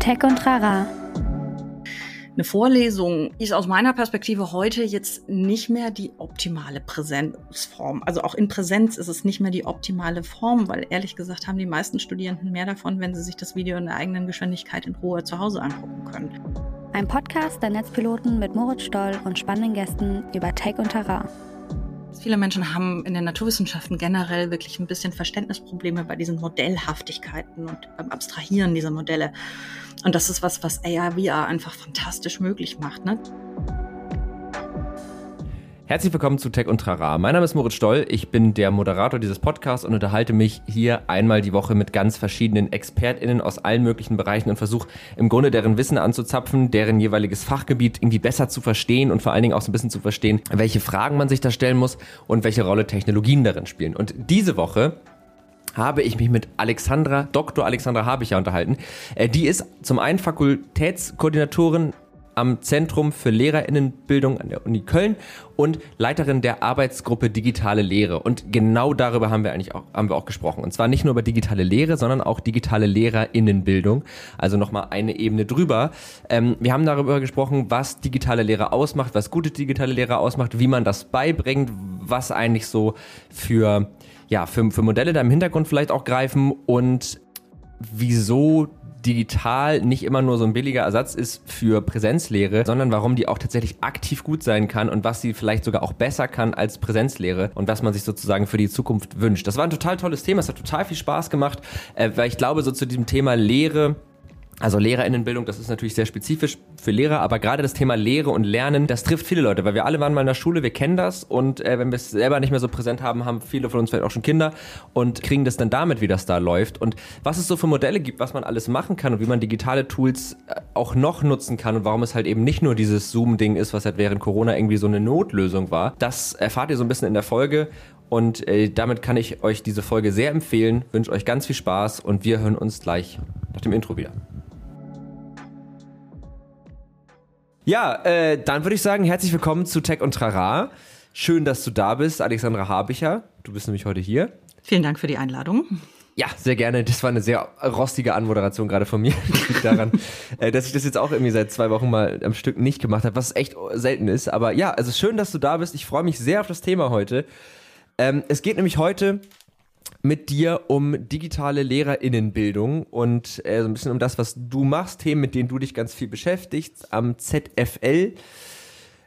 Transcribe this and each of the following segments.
Tech und Rara. Eine Vorlesung ist aus meiner Perspektive heute jetzt nicht mehr die optimale Präsenzform. Also auch in Präsenz ist es nicht mehr die optimale Form, weil ehrlich gesagt haben die meisten Studierenden mehr davon, wenn sie sich das Video in der eigenen Geschwindigkeit in Ruhe zu Hause angucken können. Ein Podcast der Netzpiloten mit Moritz Stoll und spannenden Gästen über Tech und Terrain. Viele Menschen haben in den Naturwissenschaften generell wirklich ein bisschen Verständnisprobleme bei diesen Modellhaftigkeiten und beim Abstrahieren dieser Modelle. Und das ist was, was AR, VR einfach fantastisch möglich macht. Ne? Herzlich willkommen zu Tech und Trara. Mein Name ist Moritz Stoll, ich bin der Moderator dieses Podcasts und unterhalte mich hier einmal die Woche mit ganz verschiedenen ExpertInnen aus allen möglichen Bereichen und versuche im Grunde deren Wissen anzuzapfen, deren jeweiliges Fachgebiet irgendwie besser zu verstehen und vor allen Dingen auch so ein bisschen zu verstehen, welche Fragen man sich da stellen muss und welche Rolle Technologien darin spielen. Und diese Woche habe ich mich mit Alexandra, Dr. Alexandra Habicher unterhalten. Äh, die ist zum einen Fakultätskoordinatorin am Zentrum für Lehrerinnenbildung an der Uni Köln und Leiterin der Arbeitsgruppe Digitale Lehre. Und genau darüber haben wir eigentlich auch, haben wir auch gesprochen. Und zwar nicht nur über digitale Lehre, sondern auch digitale Lehrerinnenbildung. Also nochmal eine Ebene drüber. Ähm, wir haben darüber gesprochen, was digitale Lehre ausmacht, was gute digitale Lehre ausmacht, wie man das beibringt, was eigentlich so für, ja, für, für Modelle da im Hintergrund vielleicht auch greifen und wieso digital nicht immer nur so ein billiger Ersatz ist für Präsenzlehre, sondern warum die auch tatsächlich aktiv gut sein kann und was sie vielleicht sogar auch besser kann als Präsenzlehre und was man sich sozusagen für die Zukunft wünscht. Das war ein total tolles Thema, es hat total viel Spaß gemacht, äh, weil ich glaube, so zu diesem Thema Lehre also Lehrerinnenbildung, das ist natürlich sehr spezifisch für Lehrer, aber gerade das Thema Lehre und Lernen, das trifft viele Leute, weil wir alle waren mal in der Schule, wir kennen das und äh, wenn wir es selber nicht mehr so präsent haben, haben viele von uns vielleicht auch schon Kinder und kriegen das dann damit, wie das da läuft. Und was es so für Modelle gibt, was man alles machen kann und wie man digitale Tools äh, auch noch nutzen kann und warum es halt eben nicht nur dieses Zoom-Ding ist, was halt während Corona irgendwie so eine Notlösung war, das erfahrt ihr so ein bisschen in der Folge. Und äh, damit kann ich euch diese Folge sehr empfehlen, wünsche euch ganz viel Spaß und wir hören uns gleich nach dem Intro wieder. Ja, äh, dann würde ich sagen, herzlich willkommen zu Tech und Trara. Schön, dass du da bist, Alexandra Habicher. Du bist nämlich heute hier. Vielen Dank für die Einladung. Ja, sehr gerne. Das war eine sehr rostige Anmoderation gerade von mir. Daran, äh, dass ich das jetzt auch irgendwie seit zwei Wochen mal am Stück nicht gemacht habe, was echt selten ist. Aber ja, also schön, dass du da bist. Ich freue mich sehr auf das Thema heute. Ähm, es geht nämlich heute mit dir um digitale Lehrerinnenbildung und äh, so ein bisschen um das, was du machst, Themen, mit denen du dich ganz viel beschäftigst am ZFL,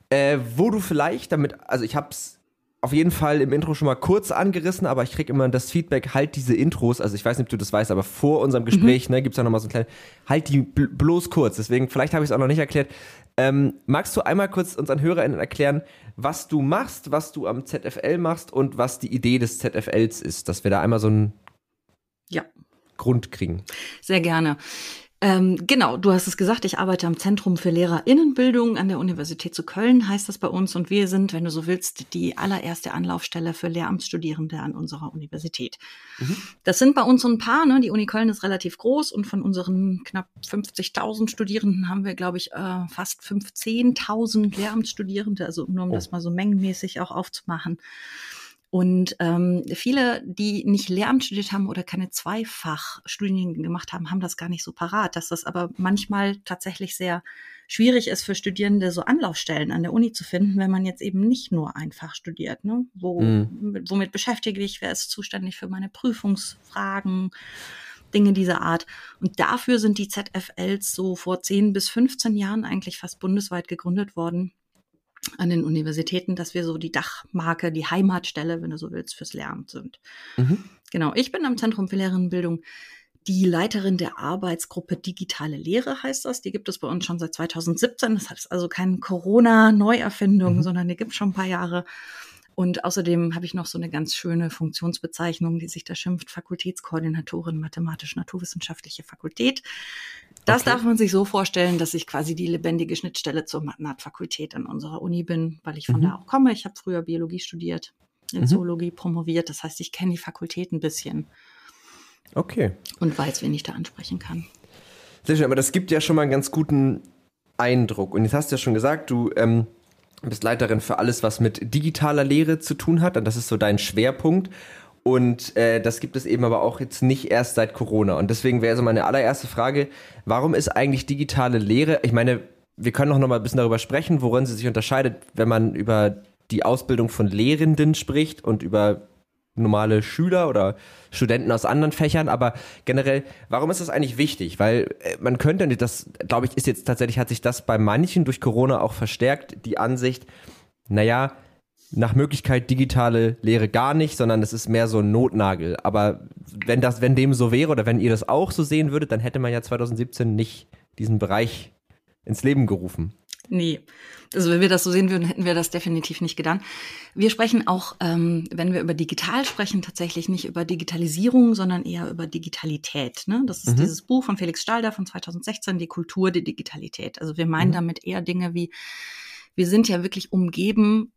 äh, wo du vielleicht damit, also ich habe es auf jeden Fall im Intro schon mal kurz angerissen, aber ich kriege immer das Feedback, halt diese Intros, also ich weiß nicht, ob du das weißt, aber vor unserem Gespräch mhm. ne, gibt es ja nochmal so ein kleines, halt die bloß kurz, deswegen vielleicht habe ich es auch noch nicht erklärt. Ähm, magst du einmal kurz unseren HörerInnen erklären, was du machst, was du am ZFL machst und was die Idee des ZFLs ist, dass wir da einmal so einen ja. Grund kriegen? Sehr gerne. Ähm, genau, du hast es gesagt, ich arbeite am Zentrum für Lehrerinnenbildung an der Universität zu Köln, heißt das bei uns. Und wir sind, wenn du so willst, die allererste Anlaufstelle für Lehramtsstudierende an unserer Universität. Mhm. Das sind bei uns so ein paar, ne? Die Uni Köln ist relativ groß und von unseren knapp 50.000 Studierenden haben wir, glaube ich, äh, fast 15.000 Lehramtsstudierende, also nur um oh. das mal so mengenmäßig auch aufzumachen. Und ähm, viele, die nicht Lehramt studiert haben oder keine Zweifachstudien gemacht haben, haben das gar nicht so parat, dass das aber manchmal tatsächlich sehr schwierig ist für Studierende, so Anlaufstellen an der Uni zu finden, wenn man jetzt eben nicht nur einfach studiert. Ne? Wo, mhm. Womit beschäftige ich? Wer ist zuständig für meine Prüfungsfragen? Dinge dieser Art. Und dafür sind die ZFLs so vor 10 bis 15 Jahren eigentlich fast bundesweit gegründet worden an den Universitäten, dass wir so die Dachmarke, die Heimatstelle, wenn du so willst, fürs Lernen sind. Mhm. Genau, ich bin am Zentrum für Lehrerinnenbildung die Leiterin der Arbeitsgruppe Digitale Lehre heißt das. Die gibt es bei uns schon seit 2017. Das heißt also keine Corona-Neuerfindung, mhm. sondern die gibt es schon ein paar Jahre. Und außerdem habe ich noch so eine ganz schöne Funktionsbezeichnung, die sich da schimpft, Fakultätskoordinatorin Mathematisch-Naturwissenschaftliche Fakultät. Das okay. darf man sich so vorstellen, dass ich quasi die lebendige Schnittstelle zur Mathe-Fakultät an unserer Uni bin, weil ich von mhm. da auch komme. Ich habe früher Biologie studiert, in mhm. Zoologie promoviert. Das heißt, ich kenne die Fakultät ein bisschen. Okay. Und weiß, wen ich da ansprechen kann. Sehr schön, aber das gibt ja schon mal einen ganz guten Eindruck. Und jetzt hast du ja schon gesagt, du ähm, bist Leiterin für alles, was mit digitaler Lehre zu tun hat. Und das ist so dein Schwerpunkt. Und äh, das gibt es eben aber auch jetzt nicht erst seit Corona. Und deswegen wäre so meine allererste Frage, warum ist eigentlich digitale Lehre, ich meine, wir können noch mal ein bisschen darüber sprechen, worin sie sich unterscheidet, wenn man über die Ausbildung von Lehrenden spricht und über normale Schüler oder Studenten aus anderen Fächern, aber generell, warum ist das eigentlich wichtig? Weil äh, man könnte, das glaube ich, ist jetzt tatsächlich, hat sich das bei manchen durch Corona auch verstärkt, die Ansicht, naja, nach Möglichkeit digitale Lehre gar nicht, sondern es ist mehr so ein Notnagel. Aber wenn das, wenn dem so wäre oder wenn ihr das auch so sehen würdet, dann hätte man ja 2017 nicht diesen Bereich ins Leben gerufen. Nee. Also wenn wir das so sehen würden, hätten wir das definitiv nicht getan. Wir sprechen auch, ähm, wenn wir über digital sprechen, tatsächlich nicht über Digitalisierung, sondern eher über Digitalität. Ne? Das ist mhm. dieses Buch von Felix Stalder von 2016, Die Kultur der Digitalität. Also wir meinen mhm. damit eher Dinge wie, wir sind ja wirklich umgeben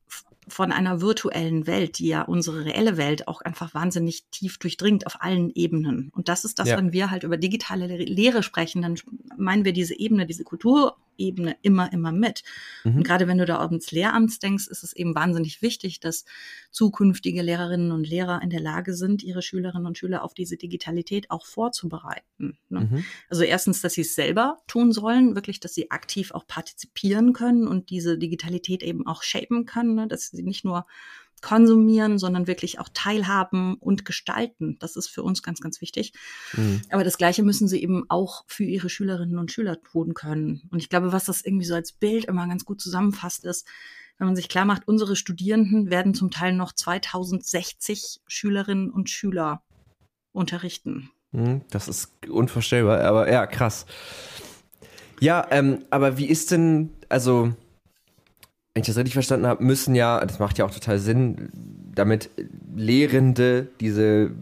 von einer virtuellen Welt, die ja unsere reelle Welt auch einfach wahnsinnig tief durchdringt auf allen Ebenen. Und das ist das, ja. wenn wir halt über digitale Lehre sprechen, dann meinen wir diese Ebene, diese Kultur Ebene immer, immer mit. Mhm. Und gerade wenn du da ins Lehramts denkst, ist es eben wahnsinnig wichtig, dass zukünftige Lehrerinnen und Lehrer in der Lage sind, ihre Schülerinnen und Schüler auf diese Digitalität auch vorzubereiten. Ne? Mhm. Also erstens, dass sie es selber tun sollen, wirklich, dass sie aktiv auch partizipieren können und diese Digitalität eben auch shapen können, ne? dass sie nicht nur konsumieren, sondern wirklich auch teilhaben und gestalten. Das ist für uns ganz, ganz wichtig. Mhm. Aber das Gleiche müssen sie eben auch für ihre Schülerinnen und Schüler tun können. Und ich glaube, was das irgendwie so als Bild immer ganz gut zusammenfasst, ist, wenn man sich klar macht, unsere Studierenden werden zum Teil noch 2060 Schülerinnen und Schüler unterrichten. Mhm, das ist unvorstellbar, aber ja, krass. Ja, ähm, aber wie ist denn, also wenn ich das richtig verstanden habe, müssen ja, das macht ja auch total Sinn, damit Lehrende diese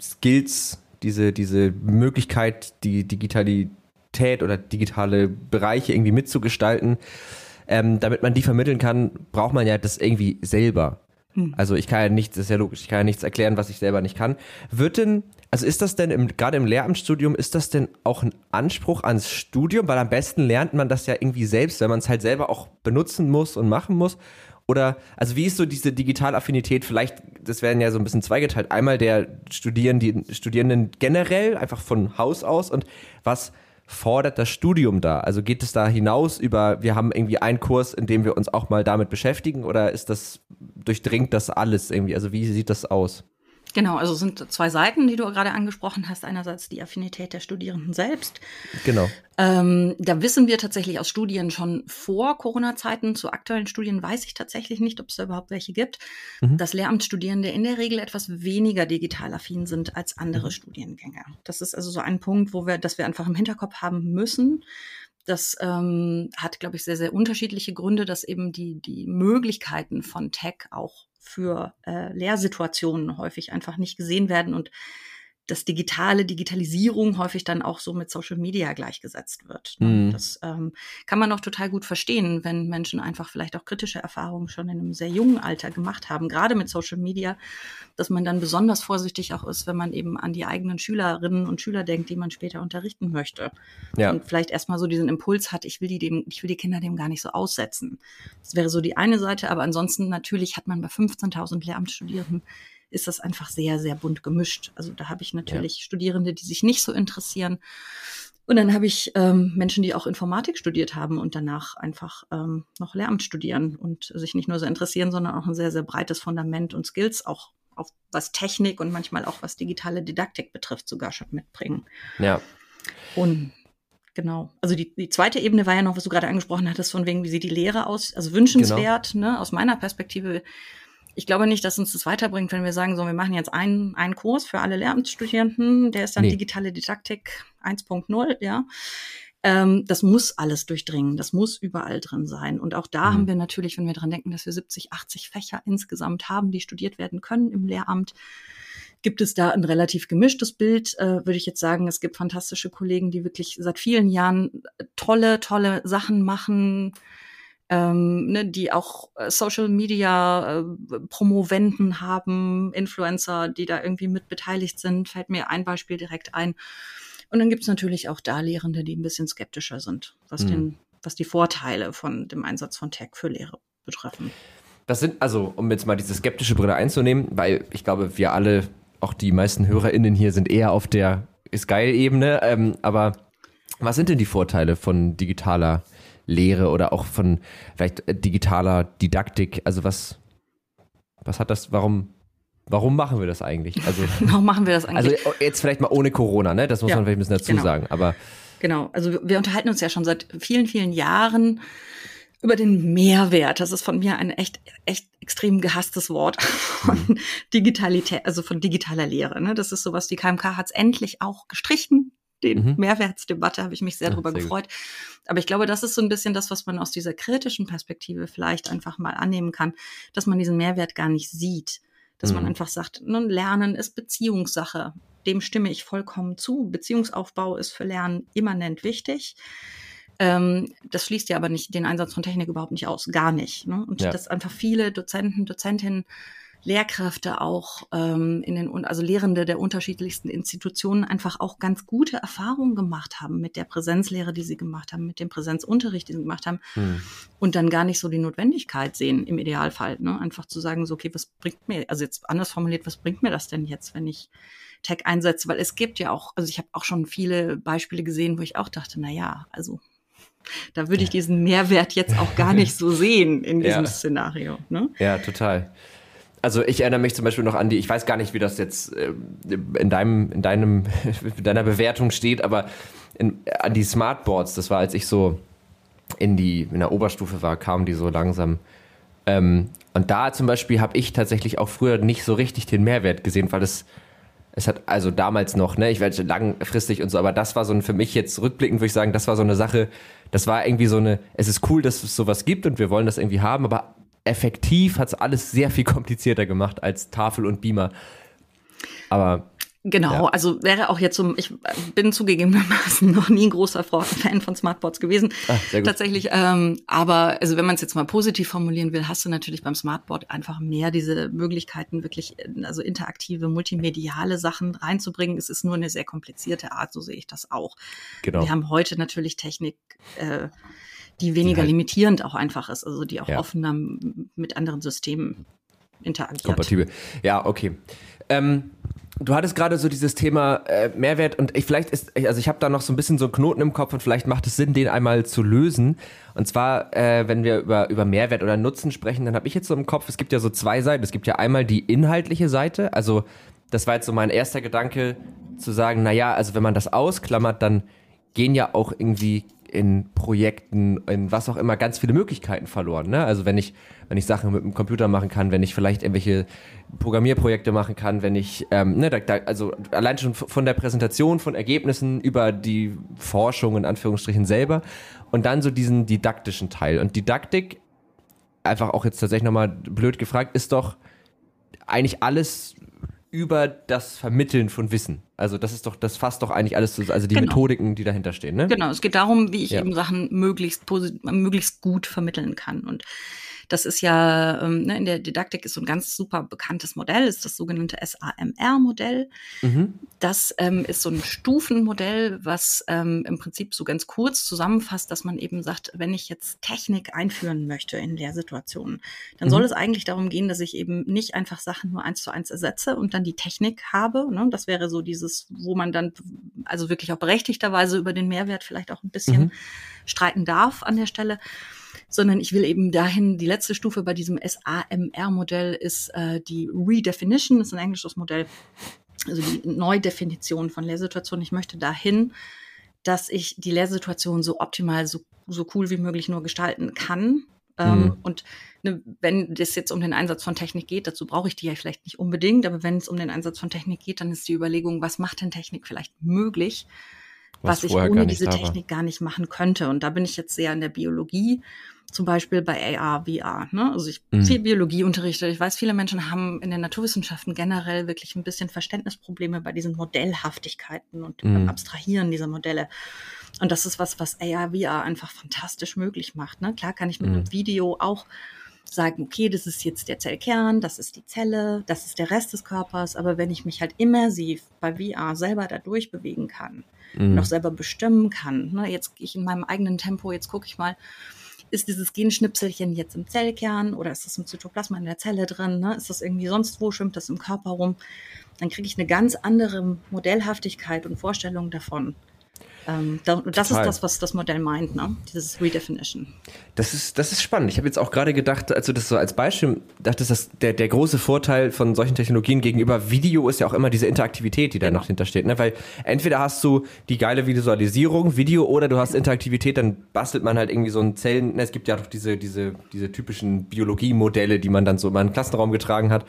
Skills, diese, diese Möglichkeit, die Digitalität oder digitale Bereiche irgendwie mitzugestalten, ähm, damit man die vermitteln kann, braucht man ja das irgendwie selber. Hm. Also ich kann ja nichts, ist ja logisch, ich kann ja nichts erklären, was ich selber nicht kann. Wird denn also ist das denn gerade im Lehramtsstudium, ist das denn auch ein Anspruch ans Studium? Weil am besten lernt man das ja irgendwie selbst, wenn man es halt selber auch benutzen muss und machen muss. Oder, also wie ist so diese Digitalaffinität? Vielleicht, das werden ja so ein bisschen zweigeteilt. Einmal der Studierenden, Studierenden generell, einfach von Haus aus und was fordert das Studium da? Also geht es da hinaus über, wir haben irgendwie einen Kurs, in dem wir uns auch mal damit beschäftigen oder ist das, durchdringt das alles irgendwie? Also wie sieht das aus? Genau, also sind zwei Seiten, die du gerade angesprochen hast. Einerseits die Affinität der Studierenden selbst. Genau. Ähm, da wissen wir tatsächlich aus Studien schon vor Corona-Zeiten, zu aktuellen Studien weiß ich tatsächlich nicht, ob es da überhaupt welche gibt, mhm. dass Lehramtsstudierende in der Regel etwas weniger digital affin sind als andere mhm. Studiengänge. Das ist also so ein Punkt, wo wir, dass wir einfach im Hinterkopf haben müssen. Das ähm, hat, glaube ich, sehr, sehr unterschiedliche Gründe, dass eben die, die Möglichkeiten von Tech auch für äh, Lehrsituationen häufig einfach nicht gesehen werden und das digitale, Digitalisierung häufig dann auch so mit Social Media gleichgesetzt wird. Ne? Mhm. Das ähm, kann man auch total gut verstehen, wenn Menschen einfach vielleicht auch kritische Erfahrungen schon in einem sehr jungen Alter gemacht haben, gerade mit Social Media, dass man dann besonders vorsichtig auch ist, wenn man eben an die eigenen Schülerinnen und Schüler denkt, die man später unterrichten möchte. Ja. Und vielleicht erstmal so diesen Impuls hat, ich will die dem, ich will die Kinder dem gar nicht so aussetzen. Das wäre so die eine Seite, aber ansonsten natürlich hat man bei 15.000 Lehramtsstudierenden ist das einfach sehr, sehr bunt gemischt. Also da habe ich natürlich ja. Studierende, die sich nicht so interessieren. Und dann habe ich ähm, Menschen, die auch Informatik studiert haben und danach einfach ähm, noch Lehramt studieren und sich nicht nur so interessieren, sondern auch ein sehr, sehr breites Fundament und Skills auch auf was Technik und manchmal auch was digitale Didaktik betrifft, sogar schon mitbringen. Ja. Und Genau. Also die, die zweite Ebene war ja noch, was du gerade angesprochen hattest, von wegen, wie sieht die Lehre aus? Also wünschenswert, genau. ne? Aus meiner Perspektive ich glaube nicht, dass uns das weiterbringt, wenn wir sagen, so, wir machen jetzt einen, einen Kurs für alle Lehramtsstudierenden, der ist dann nee. digitale Didaktik 1.0, ja. Ähm, das muss alles durchdringen, das muss überall drin sein. Und auch da mhm. haben wir natürlich, wenn wir dran denken, dass wir 70, 80 Fächer insgesamt haben, die studiert werden können im Lehramt, gibt es da ein relativ gemischtes Bild, äh, würde ich jetzt sagen. Es gibt fantastische Kollegen, die wirklich seit vielen Jahren tolle, tolle Sachen machen, ähm, ne, die auch äh, Social Media äh, Promovenden haben, Influencer, die da irgendwie mit beteiligt sind, fällt mir ein Beispiel direkt ein. Und dann gibt's natürlich auch da Lehrende, die ein bisschen skeptischer sind, was, mhm. den, was die Vorteile von dem Einsatz von Tech für Lehre betreffen. Das sind, also, um jetzt mal diese skeptische Brille einzunehmen, weil ich glaube, wir alle, auch die meisten HörerInnen hier, sind eher auf der ist geil Ebene. Ähm, aber was sind denn die Vorteile von digitaler Lehre oder auch von vielleicht digitaler Didaktik? Also was, was hat das, warum, warum machen wir das eigentlich? Also, warum machen wir das eigentlich? Also jetzt vielleicht mal ohne Corona, ne? Das muss ja, man vielleicht ein bisschen dazu genau. sagen. Aber genau, also wir unterhalten uns ja schon seit vielen, vielen Jahren über den Mehrwert. Das ist von mir ein echt, echt extrem gehasstes Wort von mhm. Digitalität, also von digitaler Lehre. Ne? Das ist sowas, die KMK hat es endlich auch gestrichen. Den mhm. Mehrwertsdebatte habe ich mich sehr ja, darüber sehr gefreut. Gut. Aber ich glaube, das ist so ein bisschen das, was man aus dieser kritischen Perspektive vielleicht einfach mal annehmen kann, dass man diesen Mehrwert gar nicht sieht. Dass mhm. man einfach sagt, nun, Lernen ist Beziehungssache. Dem stimme ich vollkommen zu. Beziehungsaufbau ist für Lernen immanent wichtig. Ähm, das schließt ja aber nicht den Einsatz von Technik überhaupt nicht aus, gar nicht. Ne? Und ja. dass einfach viele Dozenten, Dozentinnen, Lehrkräfte auch ähm, in den also Lehrende der unterschiedlichsten Institutionen einfach auch ganz gute Erfahrungen gemacht haben mit der Präsenzlehre, die sie gemacht haben, mit dem Präsenzunterricht, den sie gemacht haben hm. und dann gar nicht so die Notwendigkeit sehen im Idealfall, ne? einfach zu sagen so okay, was bringt mir also jetzt anders formuliert, was bringt mir das denn jetzt, wenn ich Tech einsetze, weil es gibt ja auch also ich habe auch schon viele Beispiele gesehen, wo ich auch dachte, na ja, also da würde ich diesen Mehrwert jetzt auch gar nicht so sehen in diesem ja. Szenario. Ne? Ja, total. Also ich erinnere mich zum Beispiel noch an die, ich weiß gar nicht, wie das jetzt äh, in deinem, in deinem, in deiner Bewertung steht, aber in, an die Smartboards, das war, als ich so in die, in der Oberstufe war, kamen die so langsam. Ähm, und da zum Beispiel habe ich tatsächlich auch früher nicht so richtig den Mehrwert gesehen, weil es es hat also damals noch, ne, ich werde langfristig und so, aber das war so ein, für mich jetzt rückblickend würde ich sagen, das war so eine Sache, das war irgendwie so eine, es ist cool, dass es sowas gibt und wir wollen das irgendwie haben, aber effektiv hat es alles sehr viel komplizierter gemacht als Tafel und Beamer. Aber Genau, ja. also wäre auch jetzt so, ich bin zugegebenermaßen noch nie ein großer Fan von Smartboards gewesen. Ah, Tatsächlich, ähm, aber also wenn man es jetzt mal positiv formulieren will, hast du natürlich beim Smartboard einfach mehr diese Möglichkeiten, wirklich also interaktive, multimediale Sachen reinzubringen. Es ist nur eine sehr komplizierte Art, so sehe ich das auch. Genau. Wir haben heute natürlich Technik, äh, die weniger die halt limitierend auch einfach ist, also die auch ja. offener mit anderen Systemen interagiert. Kompatibel. Ja, okay. Ähm, Du hattest gerade so dieses Thema äh, Mehrwert und ich vielleicht ist, also ich habe da noch so ein bisschen so einen Knoten im Kopf und vielleicht macht es Sinn, den einmal zu lösen. Und zwar, äh, wenn wir über, über Mehrwert oder Nutzen sprechen, dann habe ich jetzt so im Kopf, es gibt ja so zwei Seiten. Es gibt ja einmal die inhaltliche Seite, also das war jetzt so mein erster Gedanke, zu sagen, naja, also wenn man das ausklammert, dann gehen ja auch irgendwie in Projekten, in was auch immer, ganz viele Möglichkeiten verloren. Ne? Also wenn ich, wenn ich Sachen mit dem Computer machen kann, wenn ich vielleicht irgendwelche Programmierprojekte machen kann, wenn ich, ähm, ne, da, da, also allein schon von der Präsentation von Ergebnissen über die Forschung in Anführungsstrichen selber und dann so diesen didaktischen Teil. Und Didaktik, einfach auch jetzt tatsächlich nochmal blöd gefragt, ist doch eigentlich alles über das Vermitteln von Wissen. Also das ist doch, das fasst doch eigentlich alles, also die genau. Methodiken, die dahinter stehen, ne? Genau, es geht darum, wie ich ja. eben Sachen möglichst, möglichst gut vermitteln kann. Und das ist ja, ähm, ne, in der Didaktik ist so ein ganz super bekanntes Modell, ist das sogenannte SAMR-Modell. Mhm. Das ähm, ist so ein Stufenmodell, was ähm, im Prinzip so ganz kurz zusammenfasst, dass man eben sagt, wenn ich jetzt Technik einführen möchte in Lehrsituationen, dann mhm. soll es eigentlich darum gehen, dass ich eben nicht einfach Sachen nur eins zu eins ersetze und dann die Technik habe. Ne? Das wäre so dieses, wo man dann also wirklich auch berechtigterweise über den Mehrwert vielleicht auch ein bisschen mhm. streiten darf an der Stelle sondern ich will eben dahin, die letzte Stufe bei diesem SAMR-Modell ist äh, die Redefinition, das ist ein englisches Modell, also die Neudefinition von Lehrsituationen. Ich möchte dahin, dass ich die Lehrsituation so optimal, so, so cool wie möglich nur gestalten kann. Ähm, mhm. Und ne, wenn es jetzt um den Einsatz von Technik geht, dazu brauche ich die ja vielleicht nicht unbedingt, aber wenn es um den Einsatz von Technik geht, dann ist die Überlegung, was macht denn Technik vielleicht möglich? Was, was ich ohne diese Technik gar nicht machen könnte. Und da bin ich jetzt sehr in der Biologie, zum Beispiel bei AR, VR. Ne? Also ich mhm. viel Biologie unterrichte. Ich weiß, viele Menschen haben in den Naturwissenschaften generell wirklich ein bisschen Verständnisprobleme bei diesen Modellhaftigkeiten und mhm. Abstrahieren dieser Modelle. Und das ist was, was AR, VR einfach fantastisch möglich macht. Ne? Klar kann ich mit mhm. einem Video auch sagen, okay, das ist jetzt der Zellkern, das ist die Zelle, das ist der Rest des Körpers. Aber wenn ich mich halt immersiv bei VR selber da durchbewegen kann, mhm. noch selber bestimmen kann, ne, jetzt gehe ich in meinem eigenen Tempo, jetzt gucke ich mal, ist dieses Genschnipselchen jetzt im Zellkern oder ist das im Zytoplasma in der Zelle drin? Ne? Ist das irgendwie sonst wo, schwimmt das im Körper rum? Dann kriege ich eine ganz andere Modellhaftigkeit und Vorstellung davon. Ähm, da, das ist das, was das Modell meint, ne? dieses Redefinition. Das ist, das ist spannend. Ich habe jetzt auch gerade gedacht, als du das so als Beispiel dachtest, dass der, der große Vorteil von solchen Technologien gegenüber Video ist ja auch immer diese Interaktivität, die da genau. noch hintersteht. Ne? Weil entweder hast du die geile Visualisierung, Video, oder du hast Interaktivität, dann bastelt man halt irgendwie so ein Zellen. Ne? Es gibt ja doch diese, diese, diese typischen Biologiemodelle, die man dann so in einen Klassenraum getragen hat.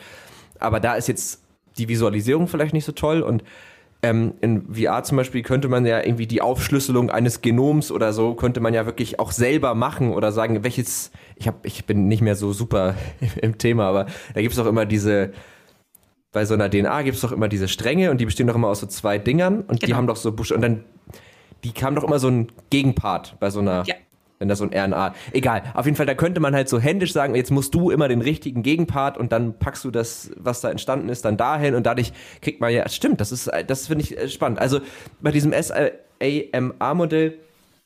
Aber da ist jetzt die Visualisierung vielleicht nicht so toll und ähm, in VR zum Beispiel könnte man ja irgendwie die Aufschlüsselung eines Genoms oder so, könnte man ja wirklich auch selber machen oder sagen, welches, ich, hab, ich bin nicht mehr so super im Thema, aber da gibt es auch immer diese, bei so einer DNA gibt es doch immer diese Stränge und die bestehen doch immer aus so zwei Dingern und genau. die haben doch so Busch und dann, die kam doch immer so ein Gegenpart bei so einer ja wenn das so ein RNA. Egal. Auf jeden Fall, da könnte man halt so händisch sagen, jetzt musst du immer den richtigen Gegenpart und dann packst du das, was da entstanden ist, dann dahin und dadurch kriegt man ja, stimmt, das ist, das finde ich äh, spannend. Also bei diesem SAMA-Modell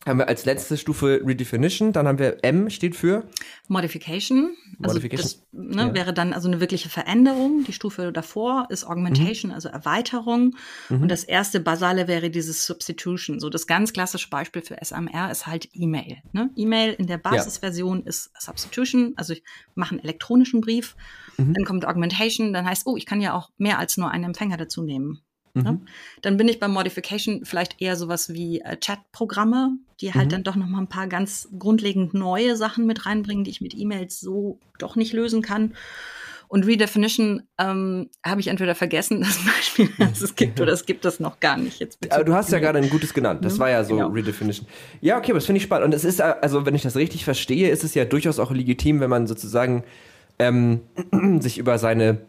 haben wir als letzte Stufe Redefinition, dann haben wir M steht für Modification. Also Modification. das ne, ja. wäre dann also eine wirkliche Veränderung. Die Stufe davor ist Augmentation, mhm. also Erweiterung. Mhm. Und das erste Basale wäre dieses Substitution. So das ganz klassische Beispiel für SMR ist halt E-Mail. Ne? E-Mail in der Basisversion ja. ist Substitution, also ich mache einen elektronischen Brief. Mhm. Dann kommt Augmentation, dann heißt, oh, ich kann ja auch mehr als nur einen Empfänger dazu nehmen. Ne? Mhm. Dann bin ich beim Modification vielleicht eher sowas wie äh, Chat-Programme, die halt mhm. dann doch noch mal ein paar ganz grundlegend neue Sachen mit reinbringen, die ich mit E-Mails so doch nicht lösen kann. Und Redefinition ähm, habe ich entweder vergessen, das Beispiel, dass es gibt, oder es gibt es noch gar nicht. Jetzt aber du hast ja gerade ein gutes genannt. Das war ja so genau. Redefinition. Ja, okay, aber das finde ich spannend. Und es ist, also wenn ich das richtig verstehe, ist es ja durchaus auch legitim, wenn man sozusagen ähm, sich über seine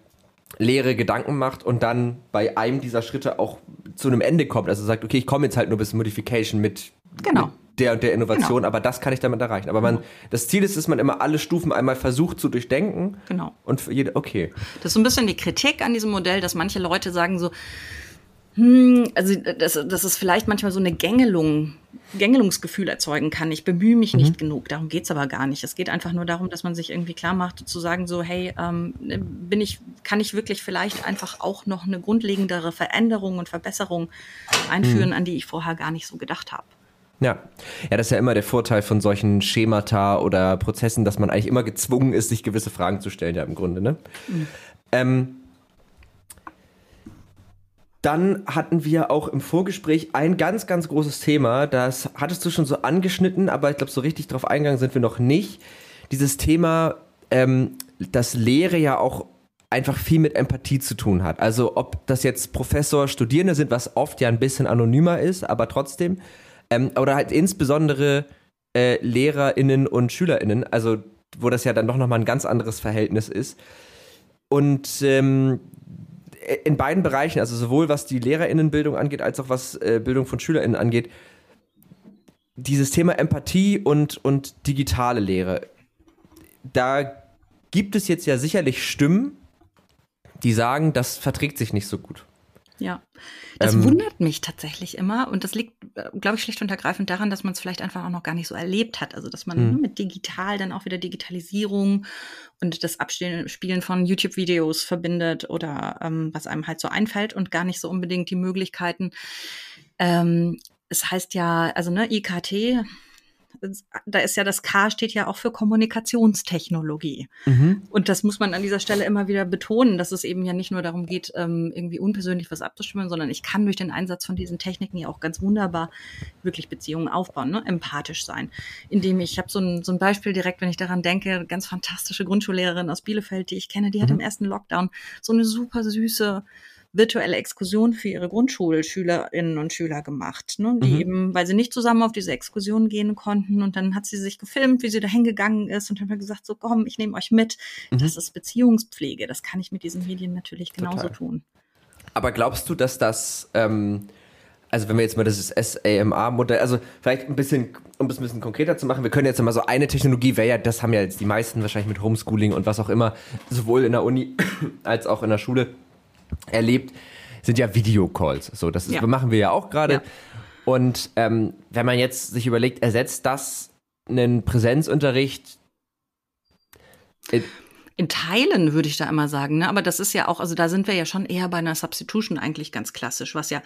leere Gedanken macht und dann bei einem dieser Schritte auch zu einem Ende kommt. Also sagt, okay, ich komme jetzt halt nur bis Modification mit, genau. mit der und der Innovation, genau. aber das kann ich damit erreichen. Aber man, genau. das Ziel ist, dass man immer alle Stufen einmal versucht zu durchdenken. Genau. Und für jede, okay. Das ist so ein bisschen die Kritik an diesem Modell, dass manche Leute sagen so, hm, also dass, dass es vielleicht manchmal so eine Gängelung, Gängelungsgefühl erzeugen kann. Ich bemühe mich mhm. nicht genug. Darum geht's aber gar nicht. Es geht einfach nur darum, dass man sich irgendwie klar macht, zu sagen so, hey, ähm, bin ich, kann ich wirklich vielleicht einfach auch noch eine grundlegendere Veränderung und Verbesserung einführen, mhm. an die ich vorher gar nicht so gedacht habe. Ja. ja, das ist ja immer der Vorteil von solchen Schemata oder Prozessen, dass man eigentlich immer gezwungen ist, sich gewisse Fragen zu stellen, ja im Grunde. Ne? Mhm. Ähm, dann hatten wir auch im Vorgespräch ein ganz, ganz großes Thema. Das hattest du schon so angeschnitten, aber ich glaube, so richtig drauf eingegangen sind wir noch nicht. Dieses Thema, ähm, dass Lehre ja auch einfach viel mit Empathie zu tun hat. Also ob das jetzt Professor, Studierende sind, was oft ja ein bisschen anonymer ist, aber trotzdem. Ähm, oder halt insbesondere äh, LehrerInnen und SchülerInnen, also wo das ja dann doch nochmal ein ganz anderes Verhältnis ist. Und ähm, in beiden Bereichen, also sowohl was die Lehrerinnenbildung angeht, als auch was äh, Bildung von SchülerInnen angeht, dieses Thema Empathie und, und digitale Lehre, da gibt es jetzt ja sicherlich Stimmen, die sagen, das verträgt sich nicht so gut. Ja, das ähm, wundert mich tatsächlich immer und das liegt, äh, glaube ich, schlicht und ergreifend daran, dass man es vielleicht einfach auch noch gar nicht so erlebt hat. Also dass man mhm. mit digital dann auch wieder Digitalisierung und das Abspielen von YouTube-Videos verbindet oder ähm, was einem halt so einfällt und gar nicht so unbedingt die Möglichkeiten. Ähm, es heißt ja, also ne, IKT, da ist ja das K steht ja auch für Kommunikationstechnologie. Mhm. Und das muss man an dieser Stelle immer wieder betonen, dass es eben ja nicht nur darum geht, ähm, irgendwie unpersönlich was abzustimmen, sondern ich kann durch den Einsatz von diesen Techniken ja auch ganz wunderbar wirklich Beziehungen aufbauen, ne? empathisch sein. Indem ich, ich habe so ein, so ein Beispiel direkt, wenn ich daran denke, ganz fantastische Grundschullehrerin aus Bielefeld, die ich kenne, die mhm. hat im ersten Lockdown so eine super süße virtuelle Exkursion für ihre Grundschulschülerinnen und Schüler gemacht, ne? die mhm. eben, weil sie nicht zusammen auf diese Exkursion gehen konnten und dann hat sie sich gefilmt, wie sie da hingegangen ist und hat gesagt, so komm, ich nehme euch mit. Mhm. Das ist Beziehungspflege, das kann ich mit diesen Medien natürlich genauso Total. tun. Aber glaubst du, dass das, ähm, also wenn wir jetzt mal das SAMA-Modell, also vielleicht ein bisschen, um es ein bisschen konkreter zu machen, wir können jetzt mal so eine Technologie, wäre ja, das haben ja jetzt die meisten wahrscheinlich mit Homeschooling und was auch immer, sowohl in der Uni als auch in der Schule, erlebt, sind ja Videocalls. So, das ist, ja. machen wir ja auch gerade. Ja. Und ähm, wenn man jetzt sich überlegt, ersetzt das einen Präsenzunterricht in Teilen würde ich da immer sagen, ne? aber das ist ja auch, also da sind wir ja schon eher bei einer Substitution eigentlich ganz klassisch, was ja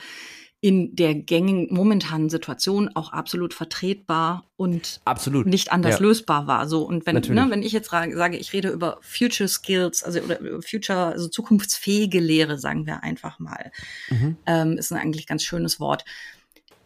in der gängigen momentanen Situation auch absolut vertretbar und absolut. nicht anders ja. lösbar war. So und wenn ne, wenn ich jetzt sage, ich rede über Future Skills, also oder Future, also zukunftsfähige Lehre, sagen wir einfach mal, mhm. ähm, ist ein eigentlich ganz schönes Wort.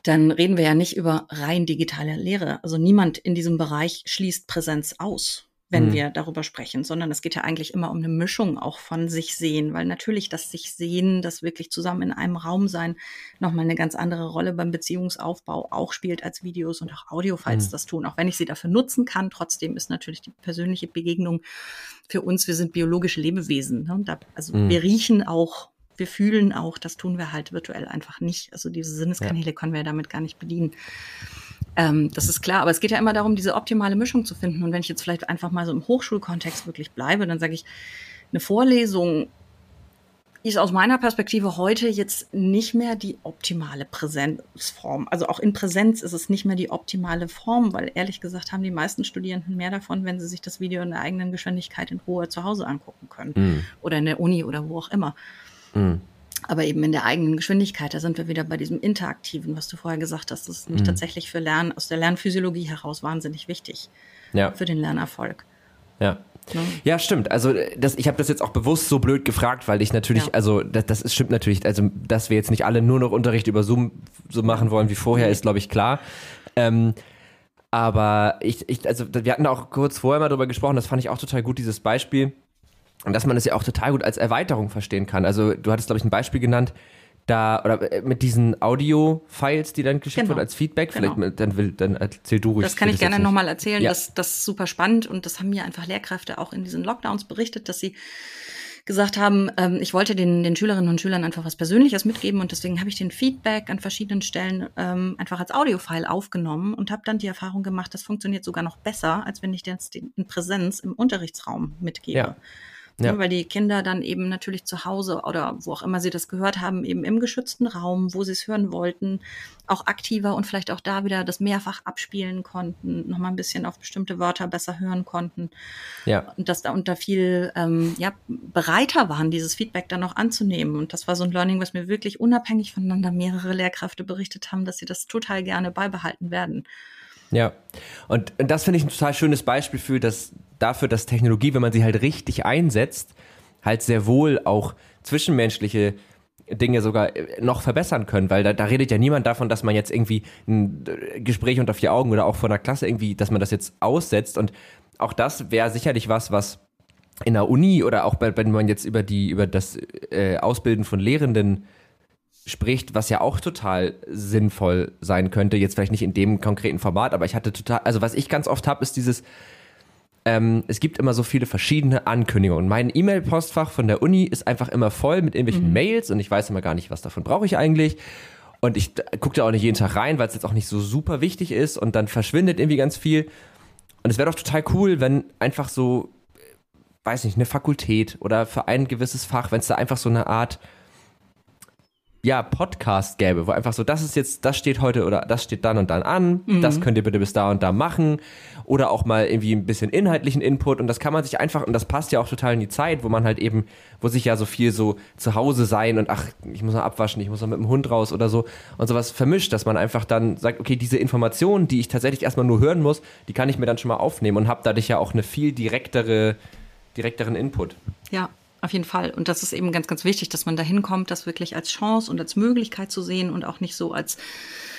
Dann reden wir ja nicht über rein digitale Lehre. Also niemand in diesem Bereich schließt Präsenz aus wenn mhm. wir darüber sprechen, sondern es geht ja eigentlich immer um eine Mischung auch von sich sehen, weil natürlich das sich sehen, das wirklich zusammen in einem Raum sein, nochmal eine ganz andere Rolle beim Beziehungsaufbau auch spielt als Videos und auch Audiofiles mhm. das tun. Auch wenn ich sie dafür nutzen kann, trotzdem ist natürlich die persönliche Begegnung für uns, wir sind biologische Lebewesen. Ne? Da, also mhm. wir riechen auch wir fühlen auch, das tun wir halt virtuell einfach nicht. Also diese Sinneskanäle ja. können wir damit gar nicht bedienen. Ähm, das ist klar, aber es geht ja immer darum, diese optimale Mischung zu finden. Und wenn ich jetzt vielleicht einfach mal so im Hochschulkontext wirklich bleibe, dann sage ich, eine Vorlesung ist aus meiner Perspektive heute jetzt nicht mehr die optimale Präsenzform. Also auch in Präsenz ist es nicht mehr die optimale Form, weil ehrlich gesagt haben die meisten Studierenden mehr davon, wenn sie sich das Video in der eigenen Geschwindigkeit in Ruhe zu Hause angucken können. Mhm. Oder in der Uni oder wo auch immer. Mhm aber eben in der eigenen Geschwindigkeit. Da sind wir wieder bei diesem Interaktiven, was du vorher gesagt hast. Das ist nämlich mhm. tatsächlich für Lernen aus der Lernphysiologie heraus wahnsinnig wichtig ja. für den Lernerfolg. Ja. Ja. ja, stimmt. Also das, ich habe das jetzt auch bewusst so blöd gefragt, weil ich natürlich, ja. also das, das ist, stimmt natürlich, also dass wir jetzt nicht alle nur noch Unterricht über Zoom so machen wollen wie vorher, ist glaube ich klar. Ähm, aber ich, ich, also wir hatten auch kurz vorher mal drüber gesprochen, das fand ich auch total gut, dieses Beispiel und dass man es ja auch total gut als Erweiterung verstehen kann. Also du hattest, glaube ich, ein Beispiel genannt, da oder äh, mit diesen Audio-Files, die dann geschickt genau. wurden als Feedback. Genau. Vielleicht dann will dann erzähl du ruhig. Das kann ich gerne nochmal erzählen. Ja. Das, das ist super spannend und das haben mir einfach Lehrkräfte auch in diesen Lockdowns berichtet, dass sie gesagt haben, ähm, ich wollte den, den Schülerinnen und Schülern einfach was Persönliches mitgeben und deswegen habe ich den Feedback an verschiedenen Stellen ähm, einfach als Audiofile aufgenommen und habe dann die Erfahrung gemacht, das funktioniert sogar noch besser, als wenn ich jetzt in Präsenz im Unterrichtsraum mitgebe. Ja. Ja. Ne, weil die Kinder dann eben natürlich zu Hause oder wo auch immer sie das gehört haben, eben im geschützten Raum, wo sie es hören wollten, auch aktiver und vielleicht auch da wieder das mehrfach abspielen konnten, nochmal ein bisschen auf bestimmte Wörter besser hören konnten. Ja. Und dass da unter viel ähm, ja, bereiter waren, dieses Feedback dann noch anzunehmen. Und das war so ein Learning, was mir wirklich unabhängig voneinander mehrere Lehrkräfte berichtet haben, dass sie das total gerne beibehalten werden. Ja, und, und das finde ich ein total schönes Beispiel für das, dafür, dass Technologie, wenn man sie halt richtig einsetzt, halt sehr wohl auch zwischenmenschliche Dinge sogar äh, noch verbessern können, weil da, da redet ja niemand davon, dass man jetzt irgendwie ein äh, Gespräch unter vier Augen oder auch vor einer Klasse irgendwie, dass man das jetzt aussetzt. Und auch das wäre sicherlich was, was in der Uni oder auch bei, wenn man jetzt über die über das äh, Ausbilden von Lehrenden spricht, was ja auch total sinnvoll sein könnte. Jetzt vielleicht nicht in dem konkreten Format, aber ich hatte total, also was ich ganz oft habe, ist dieses, ähm, es gibt immer so viele verschiedene Ankündigungen. Mein E-Mail-Postfach von der Uni ist einfach immer voll mit irgendwelchen mhm. Mails und ich weiß immer gar nicht, was davon brauche ich eigentlich. Und ich gucke da auch nicht jeden Tag rein, weil es jetzt auch nicht so super wichtig ist und dann verschwindet irgendwie ganz viel. Und es wäre doch total cool, wenn einfach so, weiß nicht, eine Fakultät oder für ein gewisses Fach, wenn es da einfach so eine Art ja, Podcast gäbe, wo einfach so, das ist jetzt, das steht heute oder das steht dann und dann an, mhm. das könnt ihr bitte bis da und da machen oder auch mal irgendwie ein bisschen inhaltlichen Input und das kann man sich einfach, und das passt ja auch total in die Zeit, wo man halt eben, wo sich ja so viel so zu Hause sein und ach, ich muss noch abwaschen, ich muss noch mit dem Hund raus oder so und sowas vermischt, dass man einfach dann sagt, okay, diese Informationen, die ich tatsächlich erstmal nur hören muss, die kann ich mir dann schon mal aufnehmen und habe dadurch ja auch eine viel direktere, direkteren Input. Ja, auf jeden Fall. Und das ist eben ganz, ganz wichtig, dass man da hinkommt, das wirklich als Chance und als Möglichkeit zu sehen und auch nicht so als,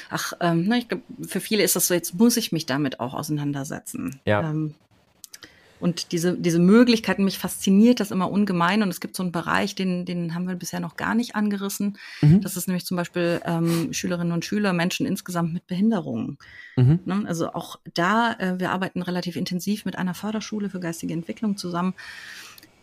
ach, ähm, ne, ich glaube, für viele ist das so, jetzt muss ich mich damit auch auseinandersetzen. Ja. Ähm, und diese, diese Möglichkeiten, mich fasziniert das immer ungemein. Und es gibt so einen Bereich, den, den haben wir bisher noch gar nicht angerissen. Mhm. Das ist nämlich zum Beispiel ähm, Schülerinnen und Schüler, Menschen insgesamt mit Behinderungen. Mhm. Ne? Also auch da, äh, wir arbeiten relativ intensiv mit einer Förderschule für geistige Entwicklung zusammen.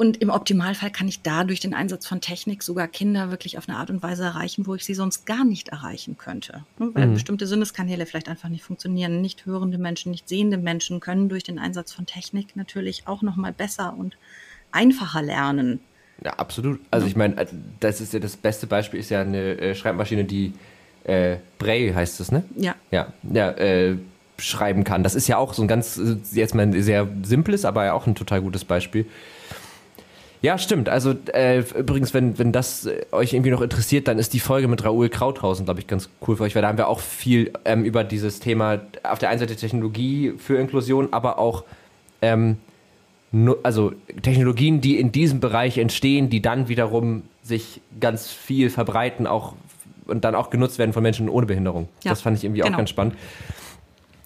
Und im Optimalfall kann ich da durch den Einsatz von Technik sogar Kinder wirklich auf eine Art und Weise erreichen, wo ich sie sonst gar nicht erreichen könnte. Ne, weil mhm. bestimmte Sinneskanäle vielleicht einfach nicht funktionieren. Nicht hörende Menschen, nicht sehende Menschen können durch den Einsatz von Technik natürlich auch noch mal besser und einfacher lernen. Ja, absolut. Also ich meine, das ist ja das beste Beispiel ist ja eine äh, Schreibmaschine, die äh, Braille heißt es, ne? Ja. Ja, ja äh, schreiben kann. Das ist ja auch so ein ganz, jetzt mal ein sehr simples, aber ja auch ein total gutes Beispiel. Ja, stimmt. Also äh, übrigens, wenn, wenn das äh, euch irgendwie noch interessiert, dann ist die Folge mit Raoul Krauthausen, glaube ich, ganz cool für euch, weil da haben wir auch viel ähm, über dieses Thema auf der einen Seite Technologie für Inklusion, aber auch ähm, no, also Technologien, die in diesem Bereich entstehen, die dann wiederum sich ganz viel verbreiten, auch und dann auch genutzt werden von Menschen ohne Behinderung. Ja, das fand ich irgendwie genau. auch ganz spannend.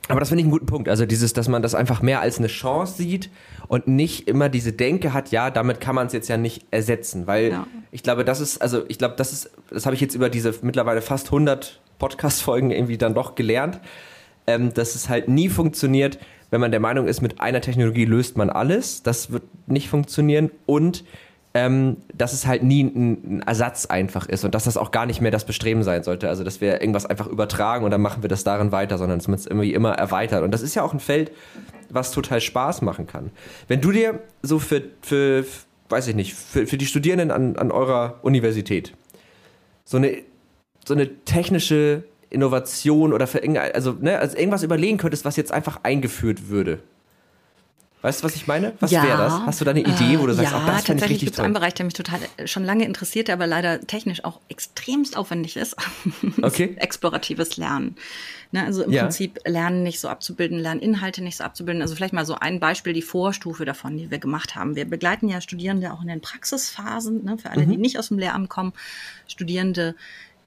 Aber das finde ich einen guten Punkt. Also dieses, dass man das einfach mehr als eine Chance sieht und nicht immer diese Denke hat, ja, damit kann man es jetzt ja nicht ersetzen. Weil ja. ich glaube, das ist, also ich glaube, das ist, das habe ich jetzt über diese mittlerweile fast 100 Podcast-Folgen irgendwie dann doch gelernt, ähm, dass es halt nie funktioniert, wenn man der Meinung ist, mit einer Technologie löst man alles. Das wird nicht funktionieren. Und ähm, dass es halt nie ein, ein, Ersatz einfach ist und dass das auch gar nicht mehr das Bestreben sein sollte. Also, dass wir irgendwas einfach übertragen und dann machen wir das darin weiter, sondern dass man es irgendwie immer erweitert. Und das ist ja auch ein Feld, was total Spaß machen kann. Wenn du dir so für, für weiß ich nicht, für, für die Studierenden an, an eurer Universität so eine, so eine technische Innovation oder für also, ne, also irgendwas überlegen könntest, was jetzt einfach eingeführt würde. Weißt du, was ich meine? Was ja, wäre das? Hast du da eine Idee, wo du sagst, ja, auch das finde ich richtig toll? einen Bereich, der mich total äh, schon lange interessiert, der aber leider technisch auch extremst aufwendig ist. Okay. Exploratives Lernen. Ne, also im ja. Prinzip Lernen nicht so abzubilden, Lerninhalte nicht so abzubilden. Also vielleicht mal so ein Beispiel, die Vorstufe davon, die wir gemacht haben. Wir begleiten ja Studierende auch in den Praxisphasen, ne, für alle, mhm. die nicht aus dem Lehramt kommen. Studierende